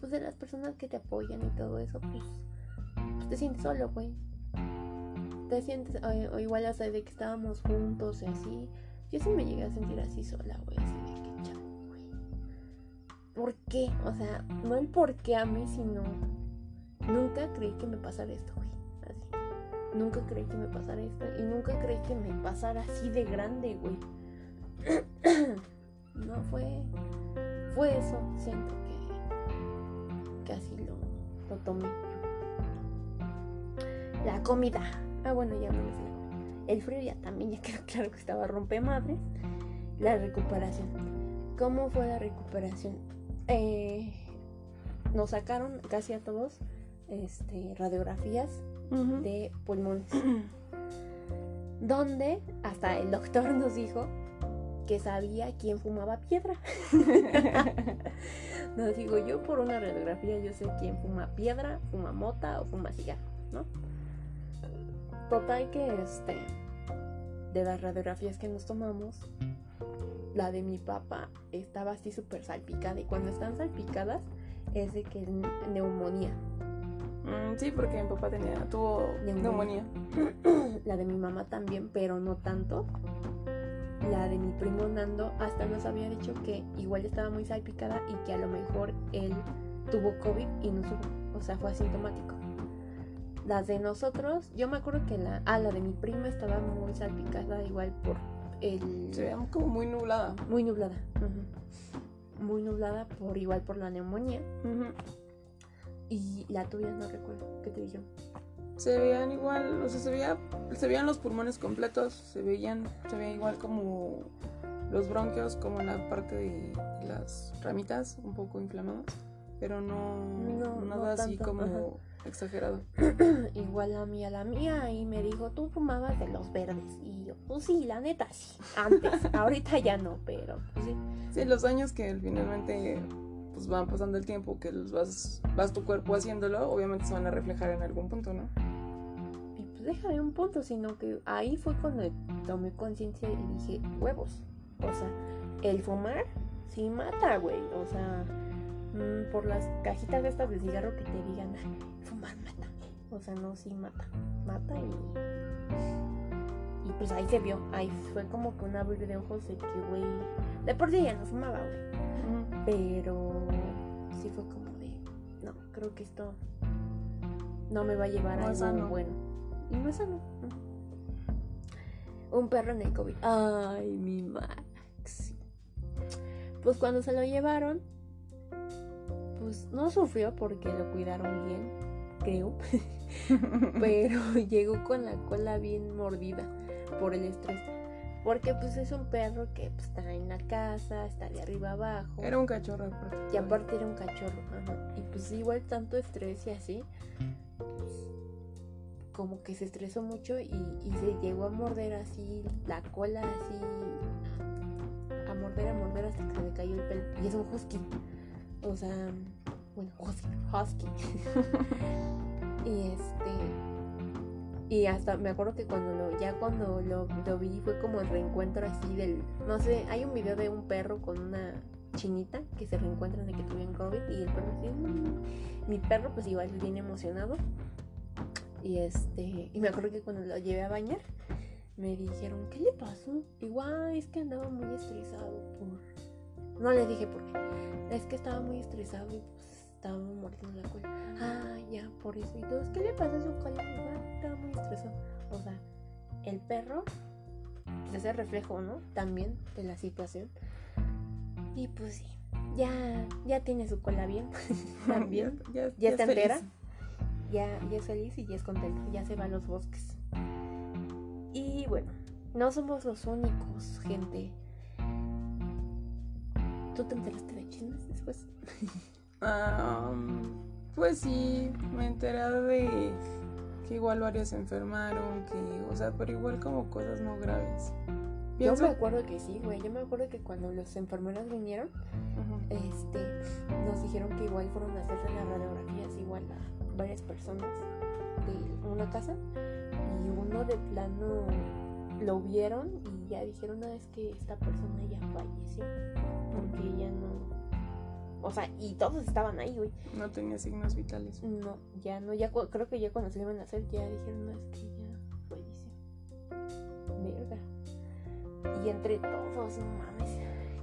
pues de las personas que te apoyan y todo eso, pues, pues te sientes solo, güey. Te sientes, o, igual, o sea, de que estábamos juntos y así. Yo sí me llegué a sentir así sola, güey, así de que chale, güey. ¿Por qué? O sea, no el por qué a mí, sino nunca creí que me pasara esto, güey. Así. Nunca creí que me pasara esto y nunca creí que me pasara así de grande, güey. no fue fue eso, siento que que así lo, lo tomé. La comida. Ah, bueno, ya no me sé. El frío ya también ya quedó claro que estaba rompemadres. La recuperación. ¿Cómo fue la recuperación? Eh, nos sacaron casi a todos este, radiografías de pulmones. donde hasta el doctor nos dijo que sabía quién fumaba piedra. nos digo, yo por una radiografía yo sé quién fuma piedra, fuma mota o fuma cigarro, ¿no? Total que este de las radiografías que nos tomamos, la de mi papá estaba así súper salpicada y cuando están salpicadas es de que es neumonía. Mm, sí, porque mi papá tenía, tuvo Neumonía. neumonía. La de mi mamá también, pero no tanto. La de mi primo Nando hasta nos había dicho que igual estaba muy salpicada y que a lo mejor él tuvo COVID y no supo, o sea, fue asintomático. Las de nosotros, yo me acuerdo que la, ah, la de mi prima estaba muy salpicada igual por el... Se veía como muy nublada. Muy nublada. Muy nublada por igual por la neumonía. Y la tuya no recuerdo. ¿Qué te dijeron? Se veían igual, o sea, se veía, se veían los pulmones completos, se veían, se veía igual como los bronquios, como la parte de las ramitas un poco inflamadas, pero no, No, no nada así como ajá. exagerado. Igual a mí, a la mía, y me dijo, tú fumabas de los verdes. Y yo, pues sí, la neta sí. Antes, ahorita ya no, pero pues sí. Sí, los años que finalmente pues van pasando el tiempo, que los vas, vas tu cuerpo haciéndolo, obviamente se van a reflejar en algún punto, ¿no? Deja de un punto, sino que ahí fue cuando tomé conciencia y dije, huevos. O sea, el fumar sí mata, güey. O sea, mm, por las cajitas de estas de cigarro que te digan, "Ay, fumar mata. O sea, no, sí mata. Mata y. Y pues ahí se vio. Ahí fue como que un abrir de ojos de que, güey. De por sí ya no fumaba, güey. Pero sí fue como de, no, creo que esto no me va a llevar No a algo bueno. Y sano. Ujú. Un perro en el COVID. Ay, mi Max. Pues cuando se lo llevaron, pues no sufrió porque lo cuidaron bien, creo. Pero llegó con la cola bien mordida por el estrés. Porque pues es un perro que pues, está en la casa, está de arriba abajo. Era un cachorro aparte. Y aparte era un cachorro, ajá. Y pues igual tanto estrés y así, pues, como que se estresó mucho y, y se llegó a morder así la cola, así, a morder, a morder hasta que se le cayó el pelo. Y es un husky. O sea, bueno, husky, husky. y este... Y hasta me acuerdo que cuando lo, ya cuando lo, lo vi fue como el reencuentro así del, no sé, hay un video de un perro con una chinita que se reencuentran de que tuvieron COVID y el perro así, "Mm". mi perro pues igual bien emocionado y este, y me acuerdo que cuando lo llevé a bañar me dijeron, ¿qué le pasó? Igual es que andaba muy estresado por, no les dije por qué, es que estaba muy estresado y pues estaba mordiendo la cola, ah ya, por eso y todos, ¿qué le pasa a su cola? Igual estaba muy estresado, o sea, el perro pues, es el reflejo, ¿no? También de la situación. Y pues sí, ya, ya tiene su cola bien. También. Ya, ya, Ya está es feliz. entera. Ya, ya es feliz y ya es contento. Ya se va a los bosques. Y bueno, no somos los únicos, gente. ¿Tú te enteraste de chinas después? Ah, pues sí, me enteré de que igual varios se enfermaron, que, o sea, pero igual como cosas no graves. Pienso- Yo me acuerdo que sí, güey. Yo me acuerdo que cuando los enfermeros vinieron, este, nos dijeron que igual fueron a hacerse las radiografías igual varias personas de una casa y uno de plano lo vieron y ya dijeron, no, es que esta persona ya falleció porque ya no... O sea, y todos estaban ahí, güey. No tenía signos vitales. No, ya no, ya creo que ya cuando se iban a hacer ya dijeron, no, es que ya falleció. Verga. Y entre todos, no mames,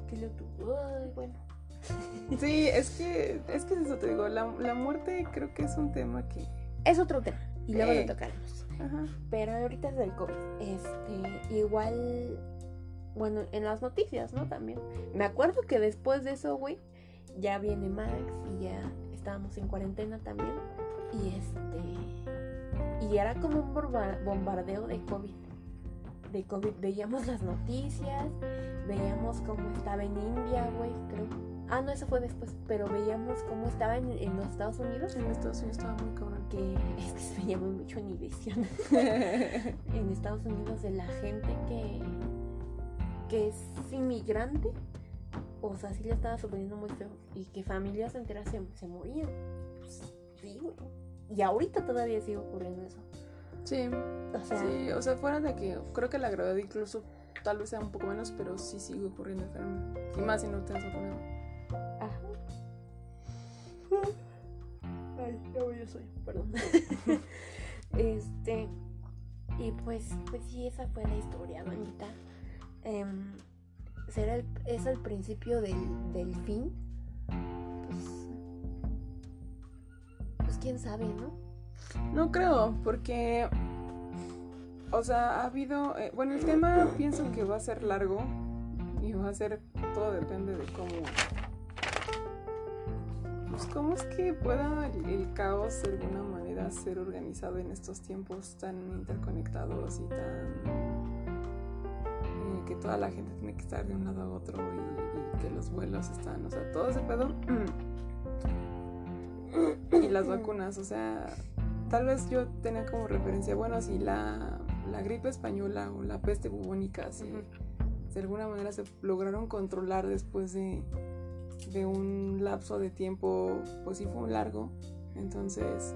que lo tuvo, ay, bueno. Sí, es que, es que es eso te digo, la, la muerte creo que es un tema que... Es otro tema y luego Eh. lo tocaremos. Ajá. Pero ahorita es del COVID. Este, igual, bueno, en las noticias, ¿no? También. Me acuerdo que después de eso, güey, ya viene Max y ya estábamos en cuarentena también. Y este, y era como un bombardeo de COVID. De COVID. Veíamos las noticias, veíamos cómo estaba en India, güey, creo. Ah, no, eso fue después. Pero veíamos cómo estaba en, en los Estados Unidos. En Estados Unidos estaba muy cabrón. Que es que se veía muy mucho en Univision en Estados Unidos de la gente que, que es inmigrante. O sea, sí le estaba sufriendo muy feo. Y que familias enteras se, se morían. Pues, sí, güey. Y ahorita todavía sigue ocurriendo eso. Sí, O sea, sí, o sea, fuera de que creo que la gravedad incluso tal vez sea un poco menos, pero sí sigue ocurriendo el fenómeno. Y más si no te has vacunado. Ajá. Ay, ya voy, yo soy, perdón. este. Y pues, pues sí, esa fue la historia, bandita. Em, ¿Será el, es el principio del, del fin? Pues. Pues quién sabe, ¿no? No creo, porque, o sea, ha habido, eh, bueno, el tema pienso que va a ser largo y va a ser, todo depende de cómo, pues cómo es que pueda el, el caos de alguna manera ser organizado en estos tiempos tan interconectados y tan, eh, que toda la gente tiene que estar de un lado a otro y, y que los vuelos están, o sea, todo ese pedo. y las vacunas, o sea, tal vez yo tenía como referencia, bueno, si la, la gripe española o la peste bubónica, si de alguna manera se lograron controlar después de, de un lapso de tiempo, pues sí fue un largo, entonces,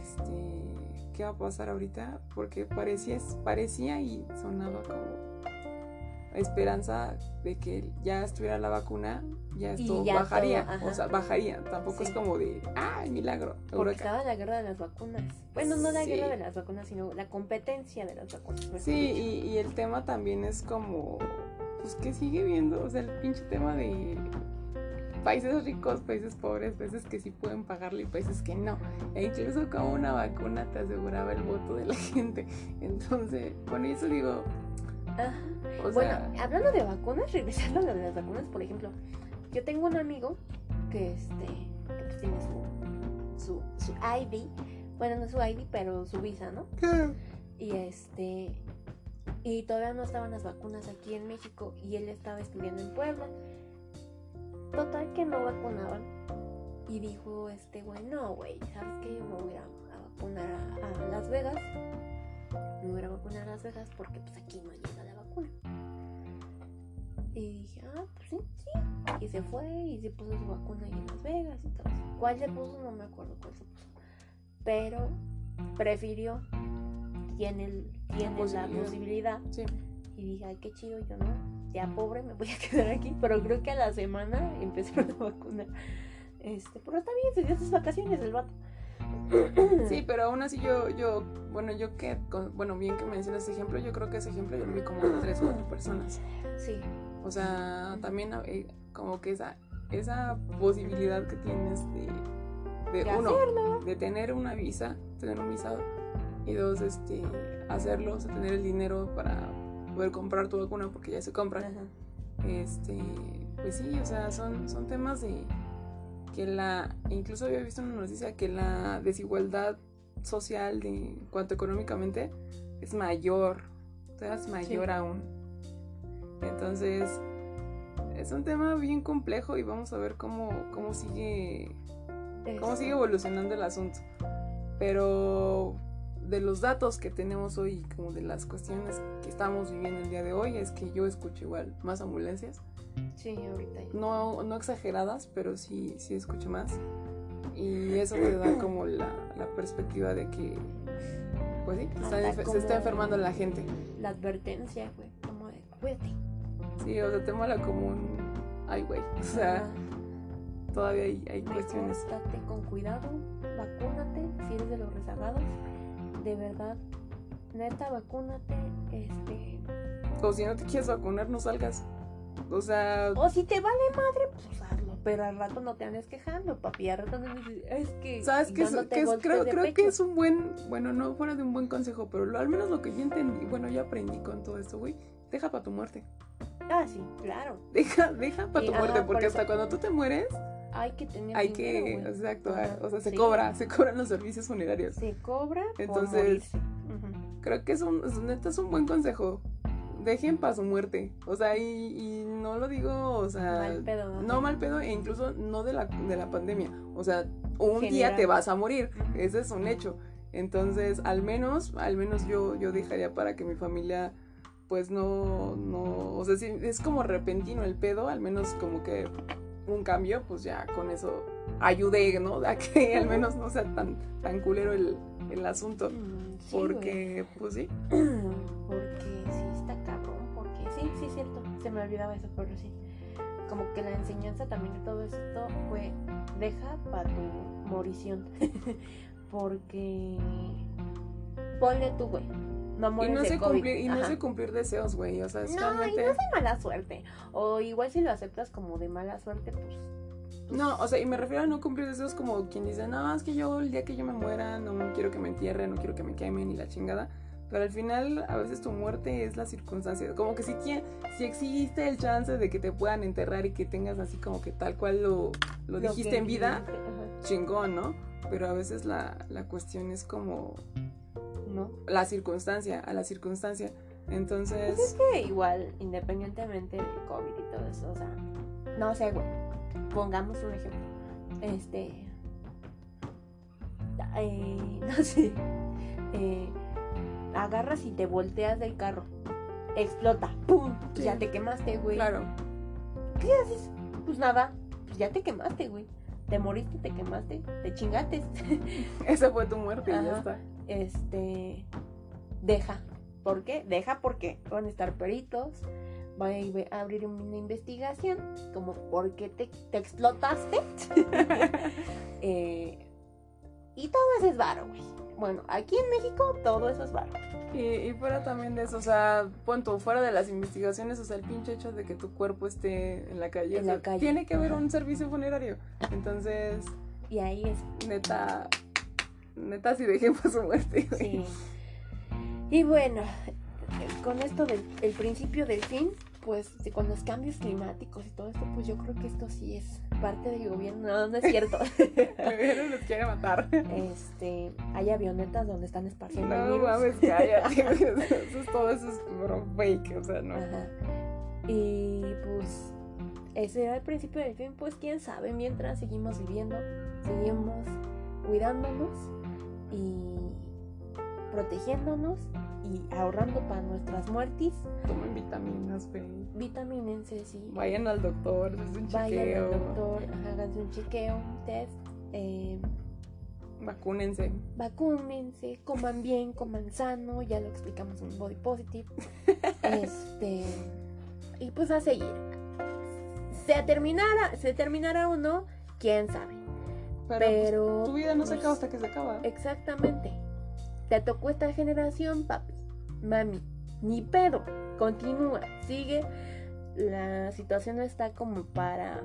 este, ¿qué va a pasar ahorita? Porque parecía, parecía y sonaba como esperanza de que ya estuviera la vacuna, ya esto ya bajaría, todo, o sea, bajaría, tampoco es como de, ah, milagro, Porque Eureka". estaba la guerra de las vacunas. Bueno, no la Sí. guerra de las vacunas, sino la competencia de las vacunas. Sí, y, y el tema también es como, pues que sigue viendo, o sea, el pinche tema de países ricos, países pobres, países que sí pueden pagarle y países que no. E incluso como una vacuna te aseguraba el voto de la gente. Entonces, bueno, eso digo, o Bueno, hablando de vacunas, regresando a lo de las vacunas, por ejemplo, yo tengo un amigo que este que pues tiene su, su, su ID, bueno, no su ID, pero su visa, ¿no? Y este y todavía no estaban las vacunas aquí en México y él estaba estudiando en Puebla. Total que no vacunaban. Y dijo este güey, no güey, ¿sabes qué? Yo me voy a, a- vacunar a, a Las Vegas. Me voy a vacunar a Las Vegas porque pues aquí no llega la vacuna. Y dije, ah, pues sí, sí. Y se fue y se puso su vacuna ahí en Las Vegas y todo. eso. ¿Cuál se puso? No me acuerdo cuál se puso. Pero prefirió, tiene, el- tiene la posibilidad. posibilidad. sí, Y dije, ay, qué chido, yo no. Ya pobre, me voy a quedar aquí. Pero creo que a la semana empezaron a vacunar. Este, pero está bien, se dio sus vacaciones el vato. sí, pero aún así yo, yo, bueno, yo que, bueno, bien que mencionas ese ejemplo, yo creo que ese ejemplo yo lo vi como de tres o cuatro personas. Sí, O sea, también eh, como que esa, esa posibilidad que tienes de, de De uno, de tener una visa, tener un visado, y dos, este, hacerlo, o sea, tener el dinero para poder comprar tu vacuna porque ya se compra. Ajá. Este, pues sí, o sea, son, son temas de que la, incluso había visto una noticia que la desigualdad social de en cuanto económicamente es mayor, o sea, es mayor Sí. aún. Entonces, es un tema bien complejo y vamos a ver cómo, cómo sigue cómo Este, sigue evolucionando el asunto. Pero de los datos que tenemos hoy, como de las cuestiones que estamos viviendo el día de hoy, es que yo escucho igual más ambulancias. Sí, ahorita. ya. No, no exageradas, pero sí, sí escucho más. Y eso te da como la, la perspectiva de que, pues sí, está se está enfermando la gente. La advertencia, güey, como de, cuídate. Sí, o sea, te mola como un... Ay, güey. O sea, Ajá. todavía hay, hay cuestiones. Date con cuidado, vacúnate si eres de los rezagados. De verdad, neta, vacúnate. Este. O si no te quieres vacunar, no salgas. O sea, O si te vale madre, pues hazlo. Pero al rato no te andes quejando, papi. Al rato no dices, es que. ¿sabes qué? es- creo creo que pecho". es un buen... Bueno, no fuera de un buen consejo, pero lo, al menos lo que yo entendí, bueno, yo aprendí con todo esto, güey. Deja para tu muerte. Ah, sí, claro. Deja, deja para Y, tu muerte, ajá, porque hasta cuando tú te mueres, Hay que tener. hay dinero, que... Exacto, Ajá, o sea, se sí. cobra, se cobran los servicios funerarios. Se cobra. por Entonces. Creo que es un, es- neta, es un buen consejo. Dejen para su muerte. O sea, y, y no lo digo, o sea... Mal pedo. No mal pedo, e incluso no de la, de la pandemia. O sea, un día te vas a morir. Ese es un hecho. Entonces, al menos, al menos yo, yo dejaría para que mi familia, pues no, no, o sea, si es como repentino el pedo, al menos como que un cambio, pues ya con eso ayude, ¿no? A que al menos no sea tan, tan culero el, el asunto. Mm, güey. Porque, pues sí. Porque sí está cabrón, porque sí, sí es cierto, se me olvidaba eso, pero sí. Como que la enseñanza también de todo esto fue, deja para tu morición. porque ponle tú, güey. No Y mueres no de sé COVID. cumplir, y no sé cumplir deseos, güey. O sea, es No, y realmente. no es de mala suerte. O igual si lo aceptas como de mala suerte, pues... pues, No, o sea, y me refiero a no cumplir deseos como quien dice, no, es que yo el día que yo me muera no quiero que me entierren, no quiero que me quemen y la chingada. Pero al final, a veces tu muerte es la circunstancia. Como que si, si existe el chance de que te puedan enterrar y que tengas así como que tal cual lo, lo lo dijiste en vida, chingón, ¿no? Pero a veces la, la cuestión es como No. la circunstancia, a la circunstancia. Entonces, Pues es que igual, independientemente del COVID y todo eso, o sea, no sé, güey, pongamos un ejemplo. Este, eh, no sé, eh, agarras y te volteas del carro, explota, ¡pum! Pues Sí. ya te quemaste, güey. claro, ¿Qué haces? Pues nada, pues ya te quemaste, güey. Te moriste, te quemaste, te chingaste. esa fue tu muerte y ya está. Este deja. ¿Por qué? Deja porque van a estar peritos, van a ir a abrir una investigación, como por qué te, te explotaste. Eh, y todo eso es varo, güey. Bueno, aquí en México todo eso es varo. Y, y fuera también de eso, o sea, punto, fuera de las investigaciones, o sea, el pinche hecho de que tu cuerpo esté en la calle, En o sea, la calle. tiene que haber Ajá. un servicio funerario. Entonces, Y ahí es, neta, neta, si dejen por su muerte, sí. Y bueno, con esto del el principio del fin, pues sí, con los cambios climáticos y todo esto, pues yo creo que esto sí es parte del gobierno. No, no es cierto. El gobierno los quiere matar. este, hay avionetas donde están esparciendo el No virus. mames, cállate. Eso es todo, eso es bro, fake, o sea, no. Ajá. Y pues ese era el principio del fin, pues quién sabe, mientras seguimos viviendo, seguimos cuidándonos protegiéndonos y ahorrando para nuestras muertes. Tomen vitaminas, güey. Vitamínense, sí. Vayan al doctor, es un Vayan chequeo. al doctor, háganse un chequeo, un test, eh, Vacúnense. vacúnense, coman bien, coman sano, ya lo explicamos en Body Positive. este y pues a seguir. Se terminara, se terminará o no, quién sabe. Pero, Pero pues, tu vida no se pues, acaba hasta que se acaba. Exactamente. Te tocó esta generación, papi. Mami, ni pedo. Continúa, sigue. La situación no está como para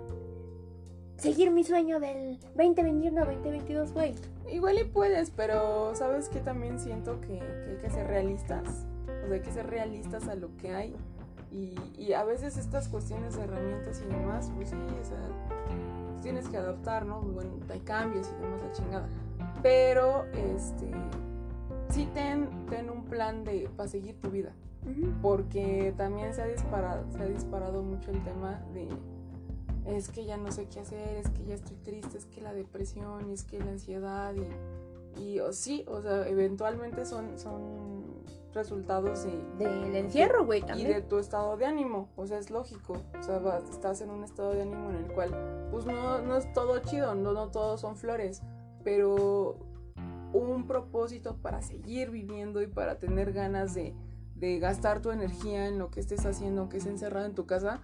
seguir mi sueño del 2021 2022, güey. Igual y puedes, pero sabes que también siento que, que hay que ser realistas. O sea, hay que ser realistas a lo que hay. Y, y a veces estas cuestiones de herramientas y demás, pues sí, o sea, pues tienes que adaptar, ¿no? Bueno, hay cambios y demás, la chingada. Pero, este, sí ten, ten un plan de para seguir tu vida. Porque también se ha, disparado, se ha disparado mucho el tema de es que ya no sé qué hacer, es que ya estoy triste, es que la depresión, es que la ansiedad y, Y o sí, o sea, eventualmente son, son resultados de, Del encierro, güey, y también. de tu estado de ánimo. O sea, es lógico. O sea, vas- estás en un estado de ánimo en el cual, pues no, no es todo chido, no, no todos son flores, pero un propósito para seguir viviendo y para tener ganas de, de gastar tu energía en lo que estés haciendo, aunque estés encerrado en tu casa,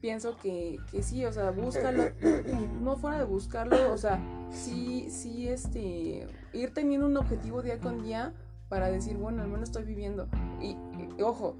pienso que, que sí, o sea, búscalo, no fuera de buscarlo, o sea, sí, sí, este, ir teniendo un objetivo día con día para decir, bueno, al menos estoy viviendo. Y, y, ojo,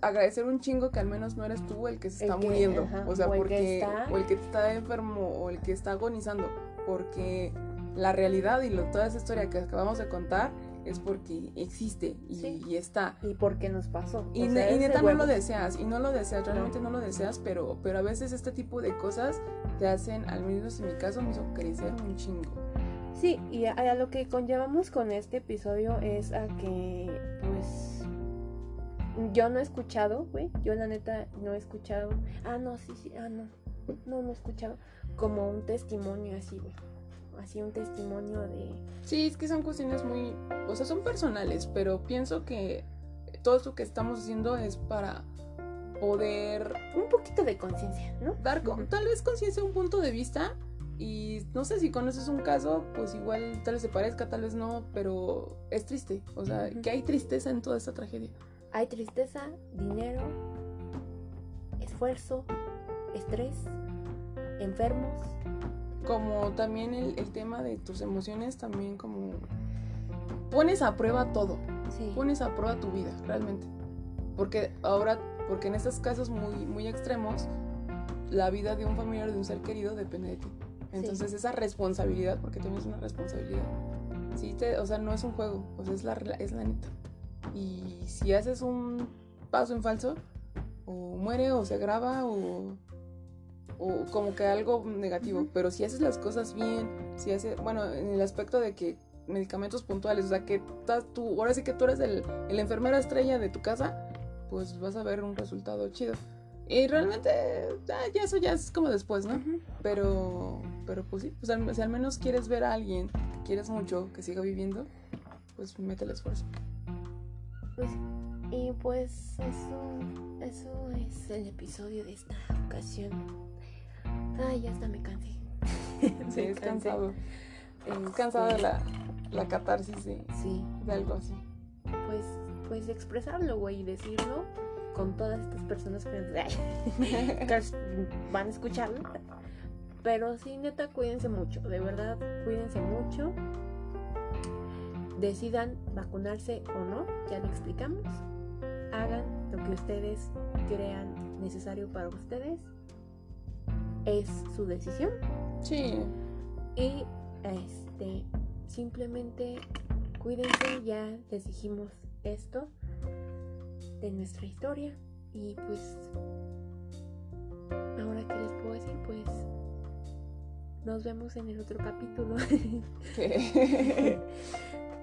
agradecer un chingo que al menos no eres tú el que se El está que- muriendo, ajá, o sea, o el que porque, está- o el que está enfermo, o el que está agonizando, porque la realidad y lo- toda esa historia que acabamos de contar es porque existe y, Sí. y está. ¿Y por qué nos pasó? Y, sea, neta no lo deseas, y no lo deseas, realmente no lo deseas, pero, pero a veces este tipo de cosas te hacen, al menos en mi caso, me hizo crecer un chingo. Sí, y a, a lo que conllevamos con este episodio es a que, pues, yo no he escuchado, güey, yo la neta no he escuchado, ah, no, sí, sí, ah, no, no, no he escuchado como un testimonio así, güey, así un testimonio de, Sí, es que son cuestiones muy, o sea, son personales, pero pienso que todo esto que estamos haciendo es para poder un poquito de conciencia, ¿no? dar con- Ujú. tal vez conciencia un punto de vista y no sé si conoces un caso, pues igual tal vez se parezca, tal vez no, pero es triste, o sea, Ujú. que hay tristeza en toda esta tragedia. Hay tristeza, dinero, esfuerzo, estrés, enfermos, Como también el, el tema de tus emociones, también como pones a prueba todo, sí, pones a prueba tu vida, realmente. Porque ahora, porque en estos casos muy, muy extremos, la vida de un familiar de un ser querido depende de ti. Entonces esa responsabilidad, porque también es una responsabilidad, sí te, o sea, no es un juego, o sea, es la, es la neta. Y si haces un paso en falso, o muere, o se agrava, o, o como que algo negativo. Pero si haces las cosas bien, si haces, bueno, en el aspecto de que medicamentos puntuales, o sea, que estás tú, ahora sí que tú eres el, el enfermero estrella de tu casa, pues vas a ver un resultado chido. Y realmente, ah, ya eso ya es como después, ¿no? Pero, pero pues sí, pues al- si al menos quieres ver a alguien que quieres mucho, que siga viviendo, pues mete el esfuerzo. Pues, y pues eso, eso es el episodio de esta ocasión. Ay, ya hasta me cansé. Sí, es cansé. cansado. Es Este, cansado de la, la catarsis de, Sí, de algo así. pues, pues expresarlo, güey, y decirlo con todas estas personas que, que van a escucharlo. Pero sí, neta, cuídense mucho, de verdad, cuídense mucho. Decidan vacunarse o no, ya lo explicamos. Hagan lo que ustedes crean necesario para ustedes. Es su decisión. Sí, Y este simplemente cuídense, ya les dijimos esto de nuestra historia. Y pues ahora que les puedo decir, pues nos vemos en el otro capítulo.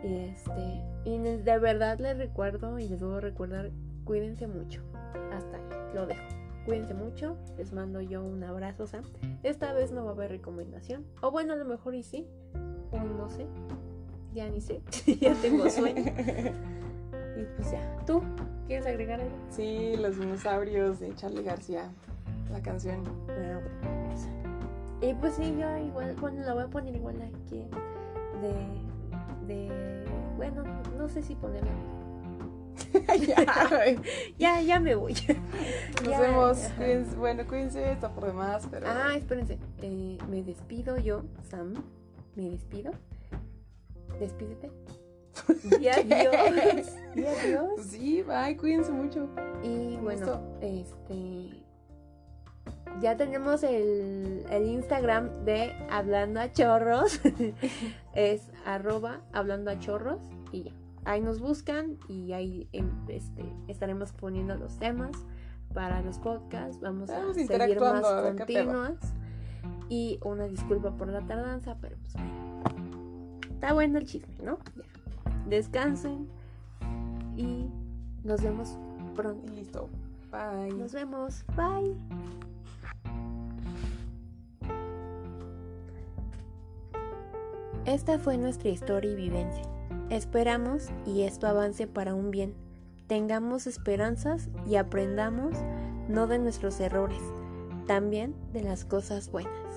y este, y de verdad les recuerdo y les debo recordar, cuídense mucho. Hasta ahí, lo dejo. Cuídense mucho, les mando yo un abrazo, Sam. Esta vez no va a haber recomendación. O bueno, a lo mejor y sí. O no sé. Ya ni sé. ya tengo sueño. Y pues ya. ¿Tú quieres agregar algo? sí, los dinosaurios de Charlie García, la canción. Ah, bueno. Y pues sí, yo igual, bueno, la voy a poner igual aquí. De. De. Bueno, no sé si ponerla. Ya. Ya, ya me voy. Nos Ya, vemos. Cuídense- bueno, cuídense, está por demás, pero. Ah, espérense. Eh, me despido yo, Sam. Me despido. Despídete. Y adiós. Y adiós. Sí, bye, cuídense mucho. Y bueno, este. Ya tenemos el, el Instagram de Hablando a Chorros. es arroba hablando a chorros. Y ya. Ahí nos buscan y ahí em, este, estaremos poniendo los temas para los podcasts. Vamos a seguir más continuas. Y una disculpa por la tardanza, pero pues bueno. Está bueno el chisme, ¿no? Ya. Descansen y nos vemos pronto. Y listo. Bye. Nos vemos. Bye. Esta fue nuestra historia y vivencia. Esperamos y esto avance para un bien. Tengamos esperanzas y aprendamos no de nuestros errores, también de las cosas buenas.